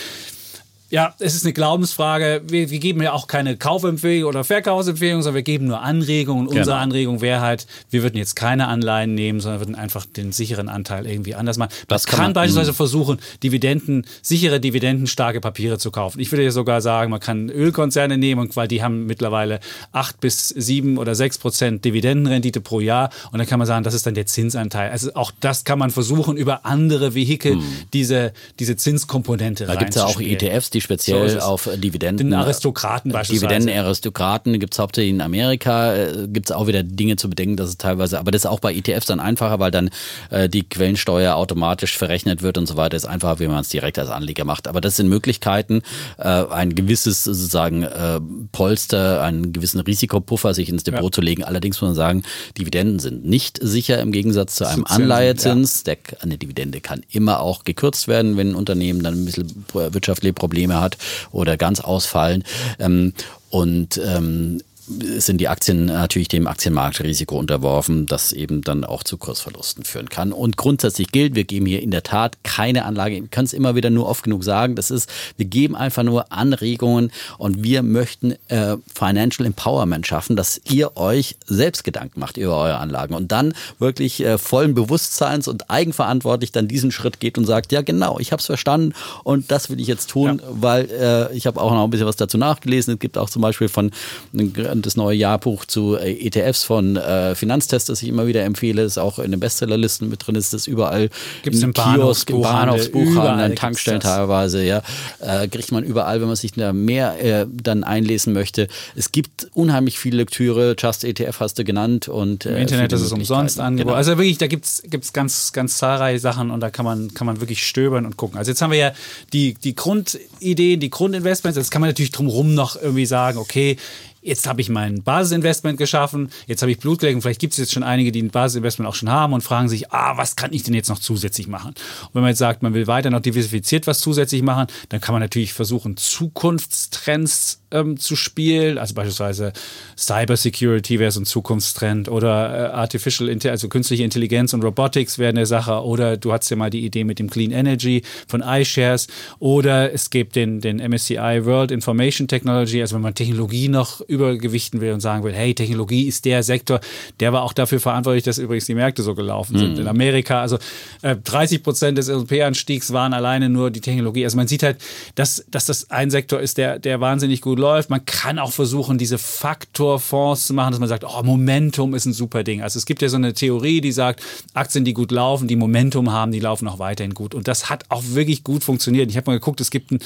Ja, es ist eine Glaubensfrage. Wir, wir, geben ja auch keine Kaufempfehlung oder Verkaufsempfehlung, sondern wir geben nur Anregungen. Und unsere genau. Anregung wäre halt, wir würden jetzt keine Anleihen nehmen, sondern würden einfach den sicheren Anteil irgendwie anders machen. Das kann, kann man, beispielsweise mh. versuchen, Dividenden, sichere dividendenstarke Papiere zu kaufen. Ich würde ja sogar sagen, man kann Ölkonzerne nehmen, weil die haben mittlerweile acht bis sieben oder sechs Prozent Dividendenrendite pro Jahr. Und dann kann man sagen, das ist dann der Zinsanteil. Also auch das kann man versuchen, über andere Vehikel hm. diese, diese Zinskomponente Da gibt es ja auch ETFs, die die speziell So auf Dividenden. Den Aristokraten beispielsweise. Dividendenaristokraten gibt es hauptsächlich in Amerika. Äh, Gibt es auch wieder Dinge zu bedenken, dass es teilweise, aber das ist auch bei ETFs dann einfacher, weil dann äh, die Quellensteuer automatisch verrechnet wird und so weiter. Ist einfacher, wie man es direkt als Anleger macht. Aber das sind Möglichkeiten, äh, ein gewisses sozusagen äh, Polster, einen gewissen Risikopuffer sich ins Depot Ja. zu legen. Allerdings muss man sagen, Dividenden sind nicht sicher im Gegensatz zu einem Anleihezins. Der, eine Dividende kann immer auch gekürzt werden, wenn ein Unternehmen dann ein bisschen wirtschaftliche Probleme hat oder ganz ausfallen. Ähm, und ähm, sind die Aktien natürlich dem Aktienmarktrisiko unterworfen, das eben dann auch zu Kursverlusten führen kann. Und grundsätzlich gilt, wir geben hier in der Tat keine Anlage. Ich kann es immer wieder nur oft genug sagen. Das ist, wir geben einfach nur Anregungen und wir möchten äh, Financial Empowerment schaffen, dass ihr euch selbst Gedanken macht über eure Anlagen und dann wirklich äh, vollen Bewusstseins und eigenverantwortlich dann diesen Schritt geht und sagt, ja genau, ich habe es verstanden und das will ich jetzt tun, weil äh, ich habe auch noch ein bisschen was dazu nachgelesen. Es gibt auch zum Beispiel von das neue Jahrbuch zu äh, ETFs von äh, Finanztest, das ich immer wieder empfehle, das auch in den Bestsellerlisten mit drin ist, das überall Gibt's im im Kiosk, im Bahnhofsbuchhandel, an Tankstellen teilweise, ja, äh, kriegt man überall, wenn man sich da mehr äh, dann einlesen möchte. Es gibt unheimlich viel Lektüre, Just ETF hast du genannt und Im äh, Internet viele ist es umsonst angeboten. Genau. Also wirklich, da gibt es ganz, ganz zahlreiche Sachen und da kann man, kann man wirklich stöbern und gucken. Also jetzt haben wir ja die, die Grundideen, die Grundinvestments. Jetzt kann man natürlich drumherum noch irgendwie sagen, okay, Jetzt habe ich mein Basisinvestment geschaffen, jetzt habe ich Blut geleckt und vielleicht gibt es jetzt schon einige, die ein Basisinvestment auch schon haben und fragen sich, ah, was kann ich denn jetzt noch zusätzlich machen? Und wenn man jetzt sagt, man will weiter noch diversifiziert was zusätzlich machen, dann kann man natürlich versuchen, Zukunftstrends ähm, zu spielen, also beispielsweise Cybersecurity wäre so ein Zukunftstrend oder äh, Artificial, also künstliche Intelligenz und Robotics wäre eine Sache oder du hattest ja mal die Idee mit dem Clean Energy von iShares oder es gibt den, den MSCI World Information Technology, also wenn man Technologie noch übergewichten will und sagen will, hey, Technologie ist der Sektor, der war auch dafür verantwortlich, dass übrigens die Märkte so gelaufen sind. In Amerika, also äh, 30 Prozent des S&P-Anstiegs waren alleine nur die Technologie. Also man sieht halt, dass, dass das ein Sektor ist, der, der wahnsinnig gut läuft. Man kann auch versuchen, diese Faktorfonds zu machen, dass man sagt, oh, Momentum ist ein super Ding. Also es gibt ja so eine Theorie, die sagt, Aktien, die gut laufen, die Momentum haben, die laufen auch weiterhin gut. Und das hat auch wirklich gut funktioniert. Ich habe mal geguckt, es gibt einen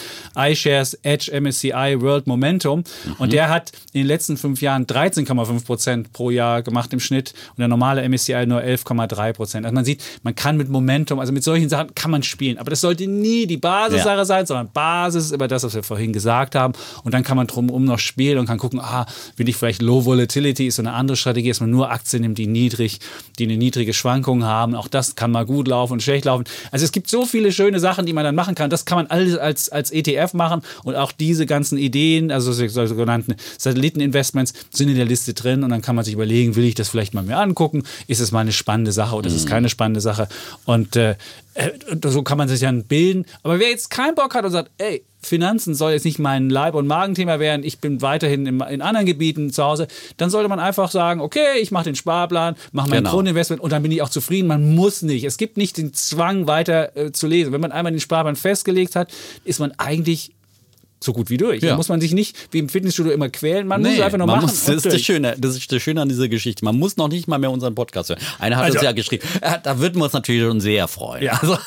iShares Edge MSCI World Momentum und der hat in den letzten fünf Jahren 13,5 Prozent pro Jahr gemacht im Schnitt und der normale MSCI nur 11,3 Prozent. Also man sieht, man kann mit Momentum, also mit solchen Sachen kann man spielen. Aber das sollte nie die Basissache Ja. sein, sondern Basis ist immer das, was wir vorhin gesagt haben. Und dann kann man drumherum noch spielen und kann gucken, ah, will ich vielleicht Low Volatility, ist so eine andere Strategie, dass man nur Aktien nimmt, die niedrig, die eine niedrige Schwankung haben. Auch das kann mal gut laufen und schlecht laufen. Also es gibt so viele schöne Sachen, die man dann machen kann. Das kann man alles als, als ETF machen und auch diese ganzen Ideen, also so sogenannten Satelliteninvestments, sind in der Liste drin und dann kann man sich überlegen, will ich das vielleicht mal mir angucken? Ist es mal eine spannende Sache oder ist es keine spannende Sache? Und äh, äh, so kann man sich dann bilden. Aber wer jetzt keinen Bock hat und sagt, ey, Finanzen soll jetzt nicht mein Leib- und Magenthema werden, ich bin weiterhin in, in anderen Gebieten zu Hause, dann sollte man einfach sagen, okay, ich mache den Sparplan, mache mein Genau. Grundinvestment und dann bin ich auch zufrieden. Man muss nicht. Es gibt nicht den Zwang, weiter äh, zu lesen. Wenn man einmal den Sparplan festgelegt hat, ist man eigentlich so gut wie durch. Ja. Da muss man sich nicht wie im Fitnessstudio immer quälen, man muss es einfach nur machen. Muss, das, ist das. Schöne, das ist das Schöne an dieser Geschichte. Man muss noch nicht mal mehr unseren Podcast hören. Einer hat Also- uns ja geschrieben, äh, da würden wir uns natürlich schon sehr freuen. Ja. Also,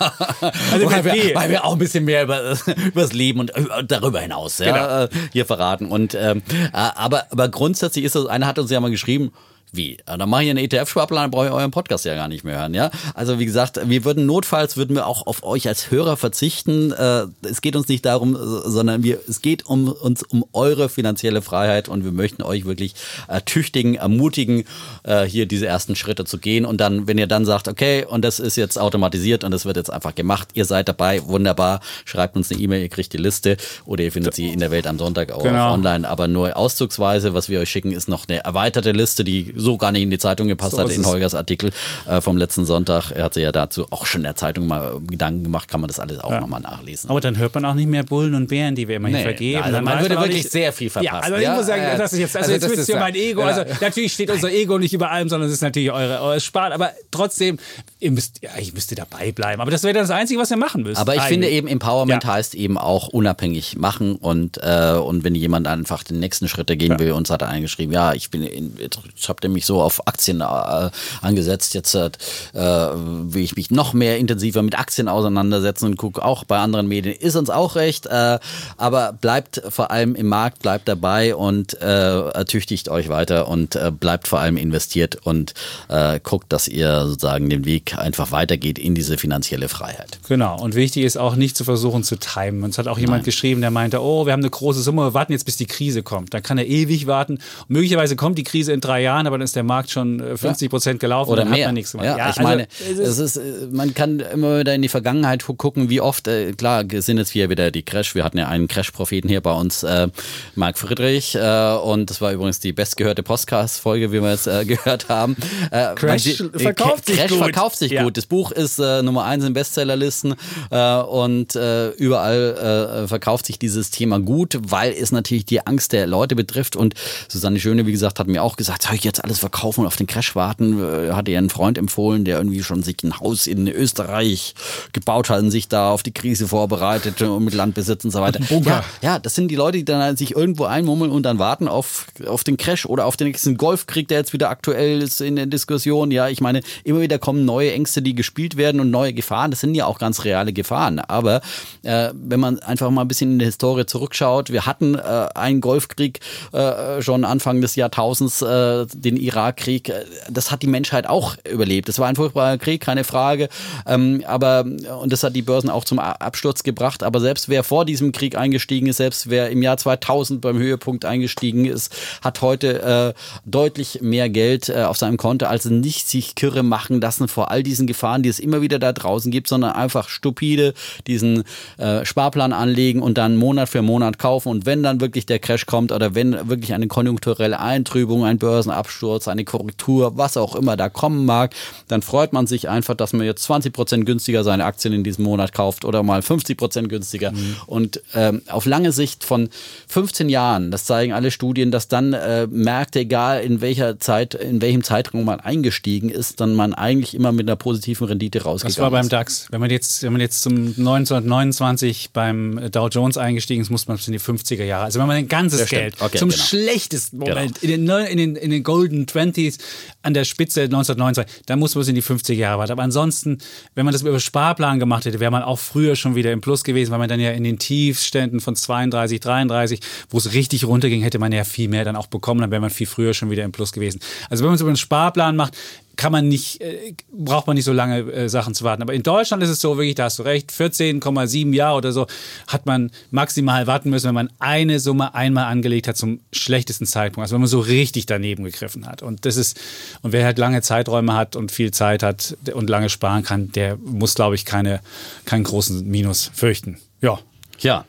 Also weil, wir- weil wir auch ein bisschen mehr über, über das Leben und über- darüber hinaus ja, äh, hier verraten. Und, ähm, äh, aber, aber grundsätzlich ist das, einer hat uns ja mal geschrieben, wie? Dann mache ich einen ETF-Sparplan, dann brauche ich euren Podcast ja gar nicht mehr hören, ja? Also wie gesagt, wir würden notfalls würden wir auch auf euch als Hörer verzichten. Äh, Es geht uns nicht darum, sondern wir, es geht um uns um eure finanzielle Freiheit und wir möchten euch wirklich ertüchtigen, ermutigen, äh, hier diese ersten Schritte zu gehen. Und dann, wenn ihr dann sagt, okay, und das ist jetzt automatisiert und das wird jetzt einfach gemacht, ihr seid dabei, wunderbar, schreibt uns eine E-Mail, ihr kriegt die Liste oder ihr findet sie in der Welt am Sonntag auch Genau. online, aber nur auszugsweise. Was wir euch schicken, ist noch eine erweiterte Liste, die so gar nicht in die Zeitung gepasst So hat, in. Holgers Artikel äh, vom letzten Sonntag. Er hat sich ja dazu auch schon in der Zeitung mal Gedanken gemacht, kann man das alles auch Ja. nochmal nachlesen. Aber dann hört man auch nicht mehr Bullen und Bären, die wir immer hier Nee, vergeben. also dann man würde wirklich nicht- sehr viel verpassen. Ja, also ich Ja, muss sagen, ja, das ist jetzt, also, also jetzt wisst ihr mein Ego. Also natürlich steht unser Ego nicht über allem, sondern es ist natürlich eure, eure Spart. Aber trotzdem, ihr müsst, ja, ich müsste dabei bleiben. Aber das wäre das Einzige, was ihr machen müsst. Aber ich eigentlich. finde eben, Empowerment heißt eben auch unabhängig machen und, äh, und wenn jemand einfach den nächsten Schritte gehen will, uns hat er eingeschrieben, ja, ich bin in, ich habe mich so auf Aktien äh, angesetzt. Jetzt äh, will ich mich noch mehr intensiver mit Aktien auseinandersetzen und gucke auch bei anderen Medien. Ist uns auch recht, äh, aber bleibt vor allem im Markt, bleibt dabei und äh, ertüchtigt euch weiter und äh, bleibt vor allem investiert und äh, guckt, dass ihr sozusagen den Weg einfach weitergeht in diese finanzielle Freiheit. Genau. Und wichtig ist auch nicht zu versuchen zu timen. Uns hat auch jemand Nein. geschrieben, der meinte, oh, wir haben eine große Summe, wir warten jetzt, bis die Krise kommt. Dann kann er ewig warten. Und möglicherweise kommt die Krise in drei Jahren, aber dann ist der Markt schon 50 äh, Prozent gelaufen oder mehr. hat man nichts gemacht. Ja, ja ich also, meine, es ist, äh, man kann immer wieder in die Vergangenheit gucken, wie oft, äh, klar, sind jetzt hier wieder die Crash. Wir hatten ja einen Crash-Propheten hier bei uns, äh, Marc Friedrich, äh, und das war übrigens die bestgehörte Podcast-Folge, wie wir es äh, gehört haben. Äh, Crash man, verkauft sich Crash gut. verkauft sich ja. gut. Das Buch ist Nummer eins in Bestsellerlisten und überall verkauft sich dieses Thema gut, weil es natürlich die Angst der Leute betrifft. Und Susanne Schöne, wie gesagt, hat mir auch gesagt, soll ich jetzt alles verkaufen und auf den Crash warten? Äh, hatte ihr einen Freund empfohlen, der irgendwie schon sich ein Haus in Österreich gebaut hat und sich da auf die Krise vorbereitet und mit Landbesitz und so weiter. Ja, ja, das sind die Leute, die dann sich irgendwo einmummeln und dann warten auf, auf den Crash oder auf den nächsten Golfkrieg, der jetzt wieder aktuell ist in der Diskussion. Ja, ich meine, immer wieder kommen neue Ängste, die gespielt werden und neue Gefahren. Das sind ja auch ganz reale Gefahren. Aber äh, wenn man einfach mal ein bisschen in der Historie zurückschaut, wir hatten äh, einen Golfkrieg äh, schon Anfang des Jahrtausends, äh, den Irakkrieg. Das hat die Menschheit auch überlebt. Das war ein furchtbarer Krieg, keine Frage. Ähm, aber und das hat die Börsen auch zum Absturz gebracht. Aber selbst wer vor diesem Krieg eingestiegen ist, selbst wer im Jahr 2000 beim Höhepunkt eingestiegen ist, hat heute äh, deutlich mehr Geld äh, auf seinem Konto, also nicht sich kirre machen lassen vor all diesen Gefahren, die es immer wieder da draußen gibt, sondern einfach stupide diesen äh, Sparplan anlegen und dann Monat für Monat kaufen. Und wenn dann wirklich der Crash kommt oder wenn wirklich eine konjunkturelle Eintrübung, ein Börsenabsturz, eine Korrektur, was auch immer da kommen mag, dann freut man sich einfach, dass man jetzt 20 Prozent günstiger seine Aktien in diesem Monat kauft oder mal 50 Prozent günstiger. Mhm. Und ähm, auf lange Sicht von 15 Jahren, das zeigen alle Studien, dass dann äh, Märkte, egal in welcher Zeit, in welchem Zeitraum man eingestiegen ist, dann man eigentlich immer mit einer positiven Rendite rausgegangen ist. Das war beim DAX. Wenn man jetzt, wenn man jetzt zum 1929 beim Dow Jones eingestiegen ist, muss man bis in die 50er Jahre. Also wenn man ein ganzes Geld okay, zum genau. schlechtesten genau. Moment genau. in, den, in, den, in den Golden Twenties an der Spitze 1929, dann muss man bis in die 50er Jahre warten. Aber ansonsten, wenn man das über Sparplan gemacht hätte, wäre man auch früher schon wieder im Plus gewesen, weil man dann ja in den Tiefständen von 32, 33, wo es richtig runterging, hätte man ja viel mehr dann auch bekommen, dann wäre man viel früher schon wieder im Plus gewesen. Also wenn man so einen Sparplan macht, kann man nicht, äh, braucht man nicht so lange äh, Sachen zu warten. Aber in Deutschland ist es so, wirklich, da hast du recht, 14,7 Jahre oder so hat man maximal warten müssen, wenn man eine Summe einmal angelegt hat zum schlechtesten Zeitpunkt. Also wenn man so richtig daneben gegriffen hat. Und das ist, und wer halt lange Zeiträume hat und viel Zeit hat und lange sparen kann, der muss, glaube ich, keine, keinen großen Minus fürchten. Ja. Ja,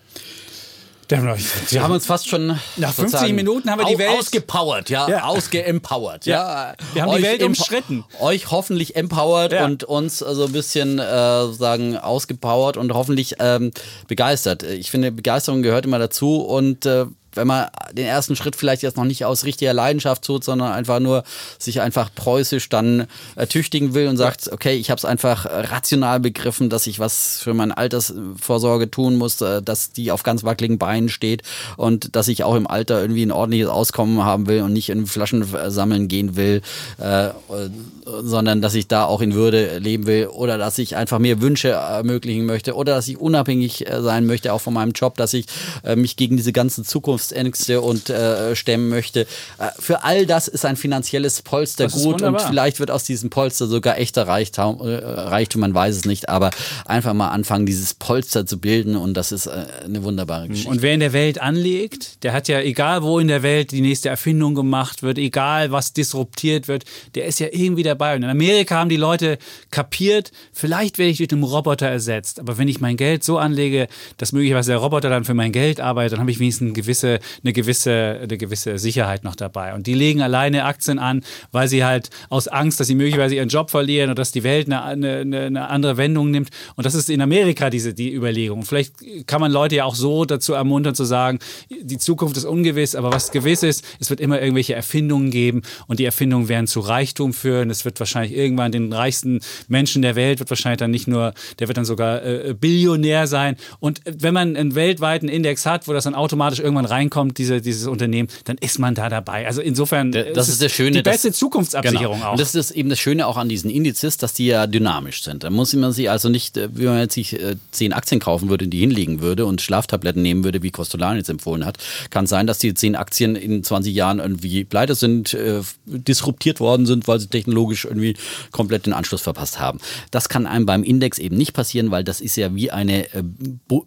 wir haben uns fast schon nach 50 Minuten haben wir die Welt ausgepowert, ja, ja. ausgeempowert, ja. ja. Wir haben euch die Welt umschritten. Euch hoffentlich empowert ja. und uns so ein bisschen äh, sagen ausgepowert und hoffentlich ähm, begeistert. Ich finde Begeisterung gehört immer dazu und äh, wenn man den ersten Schritt vielleicht jetzt noch nicht aus richtiger Leidenschaft tut, sondern einfach nur sich einfach preußisch dann ertüchtigen will und sagt, okay, ich habe es einfach rational begriffen, dass ich was für meine Altersvorsorge tun muss, äh, dass die auf ganz wackeligen Beinen steht und dass ich auch im Alter irgendwie ein ordentliches Auskommen haben will und nicht in Flaschen sammeln gehen will, äh, sondern dass ich da auch in Würde leben will oder dass ich einfach mir Wünsche ermöglichen möchte oder dass ich unabhängig äh, sein möchte, auch von meinem Job, dass ich äh, mich gegen diese ganzen Zukunft Zukunftsängste und äh, stemmen möchte. Äh, für all das ist ein finanzielles Polster gut und vielleicht wird aus diesem Polster sogar echter Reichtum, äh, Reichtum, man weiß es nicht, aber einfach mal anfangen, dieses Polster zu bilden und das ist äh, eine wunderbare mhm. Geschichte. Und wer in der Welt anlegt, der hat ja, egal wo in der Welt die nächste Erfindung gemacht wird, egal was disruptiert wird, der ist ja irgendwie dabei. Und in Amerika haben die Leute kapiert, vielleicht werde ich durch einen Roboter ersetzt, aber wenn ich mein Geld so anlege, dass möglicherweise der Roboter dann für mein Geld arbeitet, dann habe ich wenigstens eine gewisse gewisse, eine gewisse, eine gewisse Sicherheit noch dabei. Und die legen alleine Aktien an, weil sie halt aus Angst, dass sie möglicherweise ihren Job verlieren oder dass die Welt eine, eine, eine andere Wendung nimmt. Und das ist in Amerika diese die Überlegung. Vielleicht kann man Leute ja auch so dazu ermuntern zu sagen, die Zukunft ist ungewiss, aber was gewiss ist, es wird immer irgendwelche Erfindungen geben und die Erfindungen werden zu Reichtum führen. Es wird wahrscheinlich irgendwann den reichsten Menschen der Welt wird wahrscheinlich dann nicht nur, der wird dann sogar äh, Billionär sein. Und wenn man einen weltweiten Index hat, wo das dann automatisch irgendwann rein reinkommt, diese, dieses Unternehmen, dann ist man da dabei. Also insofern, das ist, ist das Schöne. Die beste Zukunftsabsicherung genau. auch. Und das ist eben das Schöne auch an diesen Indizes, dass die ja dynamisch sind. Da muss man sich also nicht, äh, wie man jetzt sich äh, zehn Aktien kaufen würde, die hinlegen würde und Schlaftabletten nehmen würde, wie Kostolan jetzt empfohlen hat. Kann sein, dass die zehn Aktien in 20 Jahren irgendwie pleite sind, äh, disruptiert worden sind, weil sie technologisch irgendwie komplett den Anschluss verpasst haben. Das kann einem beim Index eben nicht passieren, weil das ist ja wie eine äh,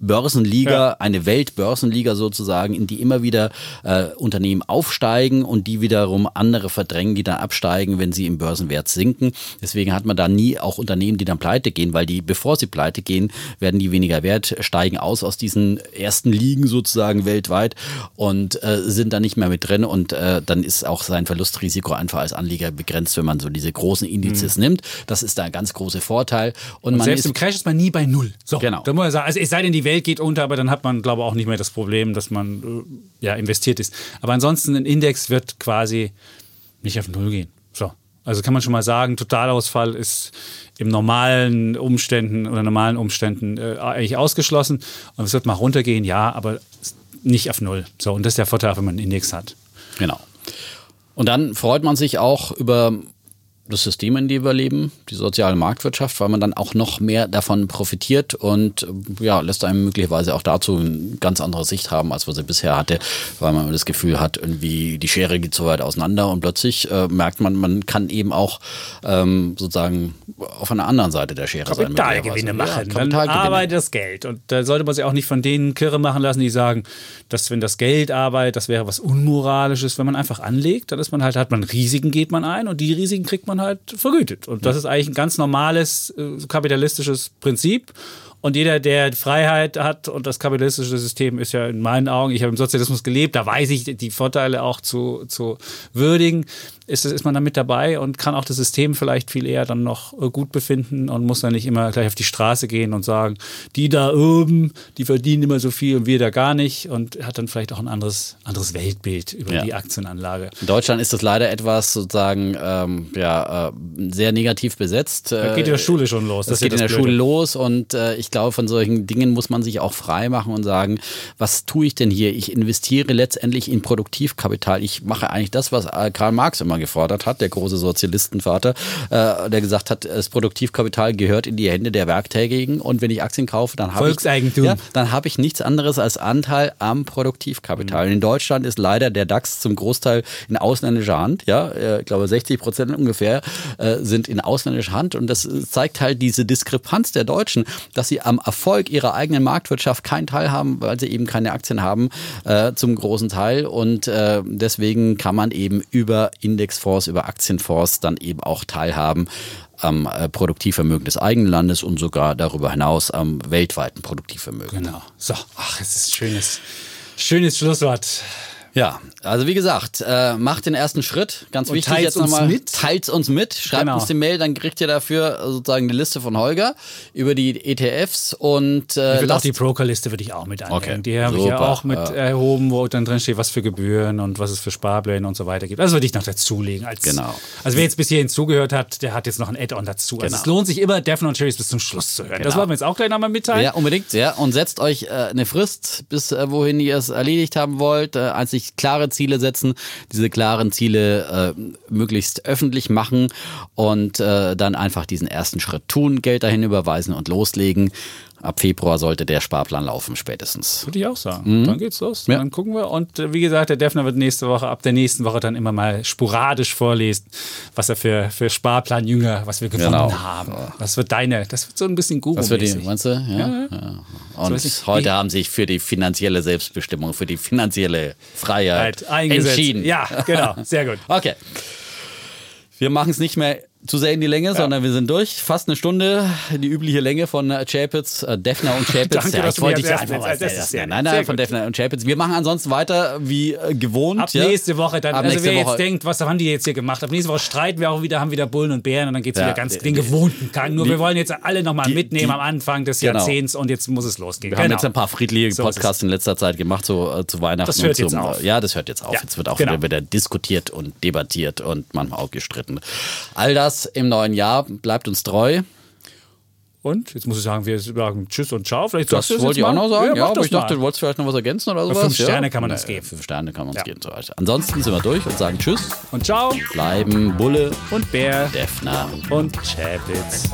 Börsenliga, ja. eine Weltbörsenliga sozusagen, in die immer wieder äh, Unternehmen aufsteigen und die wiederum andere verdrängen, die dann absteigen, wenn sie im Börsenwert sinken. Deswegen hat man da nie auch Unternehmen, die dann pleite gehen, weil die, bevor sie pleite gehen, werden die weniger wert, steigen aus aus diesen ersten Ligen sozusagen weltweit und äh, sind dann nicht mehr mit drin und äh, dann ist auch sein Verlustrisiko einfach als Anleger begrenzt, wenn man so diese großen Indizes mhm. nimmt. Das ist da ein ganz großer Vorteil. Und, und selbst im Crash ist man nie bei Null. So, genau. Da muss man sagen, also es sei denn, die Welt geht unter, aber dann hat man, glaube ich, auch nicht mehr das Problem, dass man äh, ja investiert ist. Aber ansonsten ein Index wird quasi nicht auf Null gehen. So. Also kann man schon mal sagen, Totalausfall ist im normalen Umständen oder normalen Umständen äh, eigentlich ausgeschlossen. Und es wird mal runtergehen, ja, aber nicht auf Null. So, und das ist der Vorteil, wenn man einen Index hat. Genau. Und dann freut man sich auch über das System, in dem wir leben, die soziale Marktwirtschaft, weil man dann auch noch mehr davon profitiert und ja, lässt einem möglicherweise auch dazu eine ganz andere Sicht haben, als was er bisher hatte, weil man das Gefühl hat, irgendwie die Schere geht so weit auseinander und plötzlich äh, merkt man, man kann eben auch ähm, sozusagen auf einer anderen Seite der Schere sein. Kapitalgewinne machen. Ja, Kapitalgewinne. Dann arbeitet das Geld und da sollte man sich auch nicht von denen Kirre machen lassen, die sagen, dass wenn das Geld arbeitet, das wäre was Unmoralisches, wenn man einfach anlegt, dann ist man halt, hat man Risiken, geht man ein und die Risiken kriegt man man halt vergütet. Und das ist eigentlich ein ganz normales äh, kapitalistisches Prinzip. Und jeder, der Freiheit hat und das kapitalistische System ist ja in meinen Augen, ich habe im Sozialismus gelebt, da weiß ich die Vorteile auch zu, zu würdigen ist, ist man dann mit dabei und kann auch das System vielleicht viel eher dann noch äh, gut befinden und muss dann nicht immer gleich auf die Straße gehen und sagen, die da oben, die verdienen immer so viel und wir da gar nicht und hat dann vielleicht auch ein anderes, anderes Weltbild über ja. die Aktienanlage. In Deutschland ist das leider etwas sozusagen ähm, ja, äh, sehr negativ besetzt. Da geht in der Schule schon los. Das, das geht das in der Blöde. Schule los und äh, ich glaube, von solchen Dingen muss man sich auch frei machen und sagen, was tue ich denn hier? Ich investiere letztendlich in Produktivkapital. Ich mache eigentlich das, was äh, Karl Marx immer gefordert hat, der große Sozialistenvater, äh, der gesagt hat, das Produktivkapital gehört in die Hände der Werktätigen und wenn ich Aktien kaufe, dann habe ich, ja, dann ich nichts anderes als Anteil am Produktivkapital. Mhm. In Deutschland ist leider der DAX zum Großteil in ausländischer Hand. Ja, äh, ich glaube 60 Prozent ungefähr äh, sind in ausländischer Hand und das zeigt halt diese Diskrepanz der Deutschen, dass sie am Erfolg ihrer eigenen Marktwirtschaft keinen Teil haben, weil sie eben keine Aktien haben äh, zum großen Teil und äh, deswegen kann man eben über Index Indexfonds, über Aktienfonds dann eben auch teilhaben am äh, Produktivvermögen des eigenen Landes und sogar darüber hinaus am weltweiten Produktivvermögen. Genau. So, ach, es ist ein schönes, schönes Schlusswort. Ja, also wie gesagt, äh, macht den ersten Schritt. Ganz und wichtig jetzt nochmal. Teilt uns mit. Schreibt genau. uns die Mail, dann kriegt ihr dafür sozusagen die Liste von Holger über die ETFs und äh, ich würde auch die Broker-Liste würde ich auch mit anhängen. Okay. Die habe ich ja auch mit ja. erhoben, wo dann drin steht, was für Gebühren und was es für Sparpläne und so weiter gibt. Das würde ich noch dazulegen. Als, genau. Also wer jetzt bis hierhin zugehört hat, der hat jetzt noch ein Add-on dazu. Also genau. es lohnt sich immer, Devon und Cherries bis zum Schluss zu hören. Genau. Das wollen wir jetzt auch gleich nochmal mitteilen. Ja, unbedingt. Ja. Und setzt euch äh, eine Frist, bis äh, wohin ihr es erledigt haben wollt. Äh, einzig klare Ziele setzen, diese klaren Ziele äh, möglichst öffentlich machen und äh, dann einfach diesen ersten Schritt tun, Geld dahin überweisen und loslegen. Ab Februar sollte der Sparplan laufen, spätestens. Würde ich auch sagen. Mhm. Dann geht's los. Ja. Dann gucken wir. Und äh, wie gesagt, der Defner wird nächste Woche, ab der nächsten Woche dann immer mal sporadisch vorlesen, was er für, für Sparplanjünger, was wir gewonnen genau. haben. Das wird deine, das wird so ein bisschen guru Was wird die, meinst du? Ja. ja. Und so heute haben sich für die finanzielle Selbstbestimmung, für die finanzielle Freiheit entschieden. Ja, genau. Sehr gut. okay. Wir machen es nicht mehr zu sehr in die Länge, ja. sondern wir sind durch. Fast eine Stunde, die übliche Länge von äh, Chapitz, äh, Defner und Chapitz. Danke, ja, ich wollte dich einfach was nein, nein, nein, von Defner und Chapitz. Wir machen ansonsten weiter wie äh, gewohnt. Ab ja? nächste Woche dann. Ab also wer Woche. jetzt denkt, was haben die jetzt hier gemacht? Ab nächste Woche streiten wir auch wieder, haben wieder Bullen und Bären und dann geht es ja, wieder ganz den gewohnten Gang. Nur die, wir wollen jetzt alle nochmal mitnehmen die, am Anfang des genau. Jahrzehnts und jetzt muss es losgehen. Wir genau. haben jetzt ein paar friedliche so Podcasts in letzter Zeit gemacht, so äh, zu Weihnachten. Das hört zum, jetzt auf. Ja, das hört jetzt auf. Jetzt wird auch genau. wieder diskutiert und debattiert und manchmal auch gestritten. All das im neuen Jahr bleibt uns treu. Und jetzt muss ich sagen, wir sagen Tschüss und Ciao. Vielleicht Das wollte ich auch noch sagen, ja, mach aber ich dachte, du wolltest vielleicht noch was ergänzen oder sowas. fünf ja? Sterne kann man uns geben. Fünf Sterne kann man uns Ja. geben. So. Ansonsten sind wir durch und sagen Tschüss, Und Ciao bleiben Bulle, und Bär Defner. und Chapitz.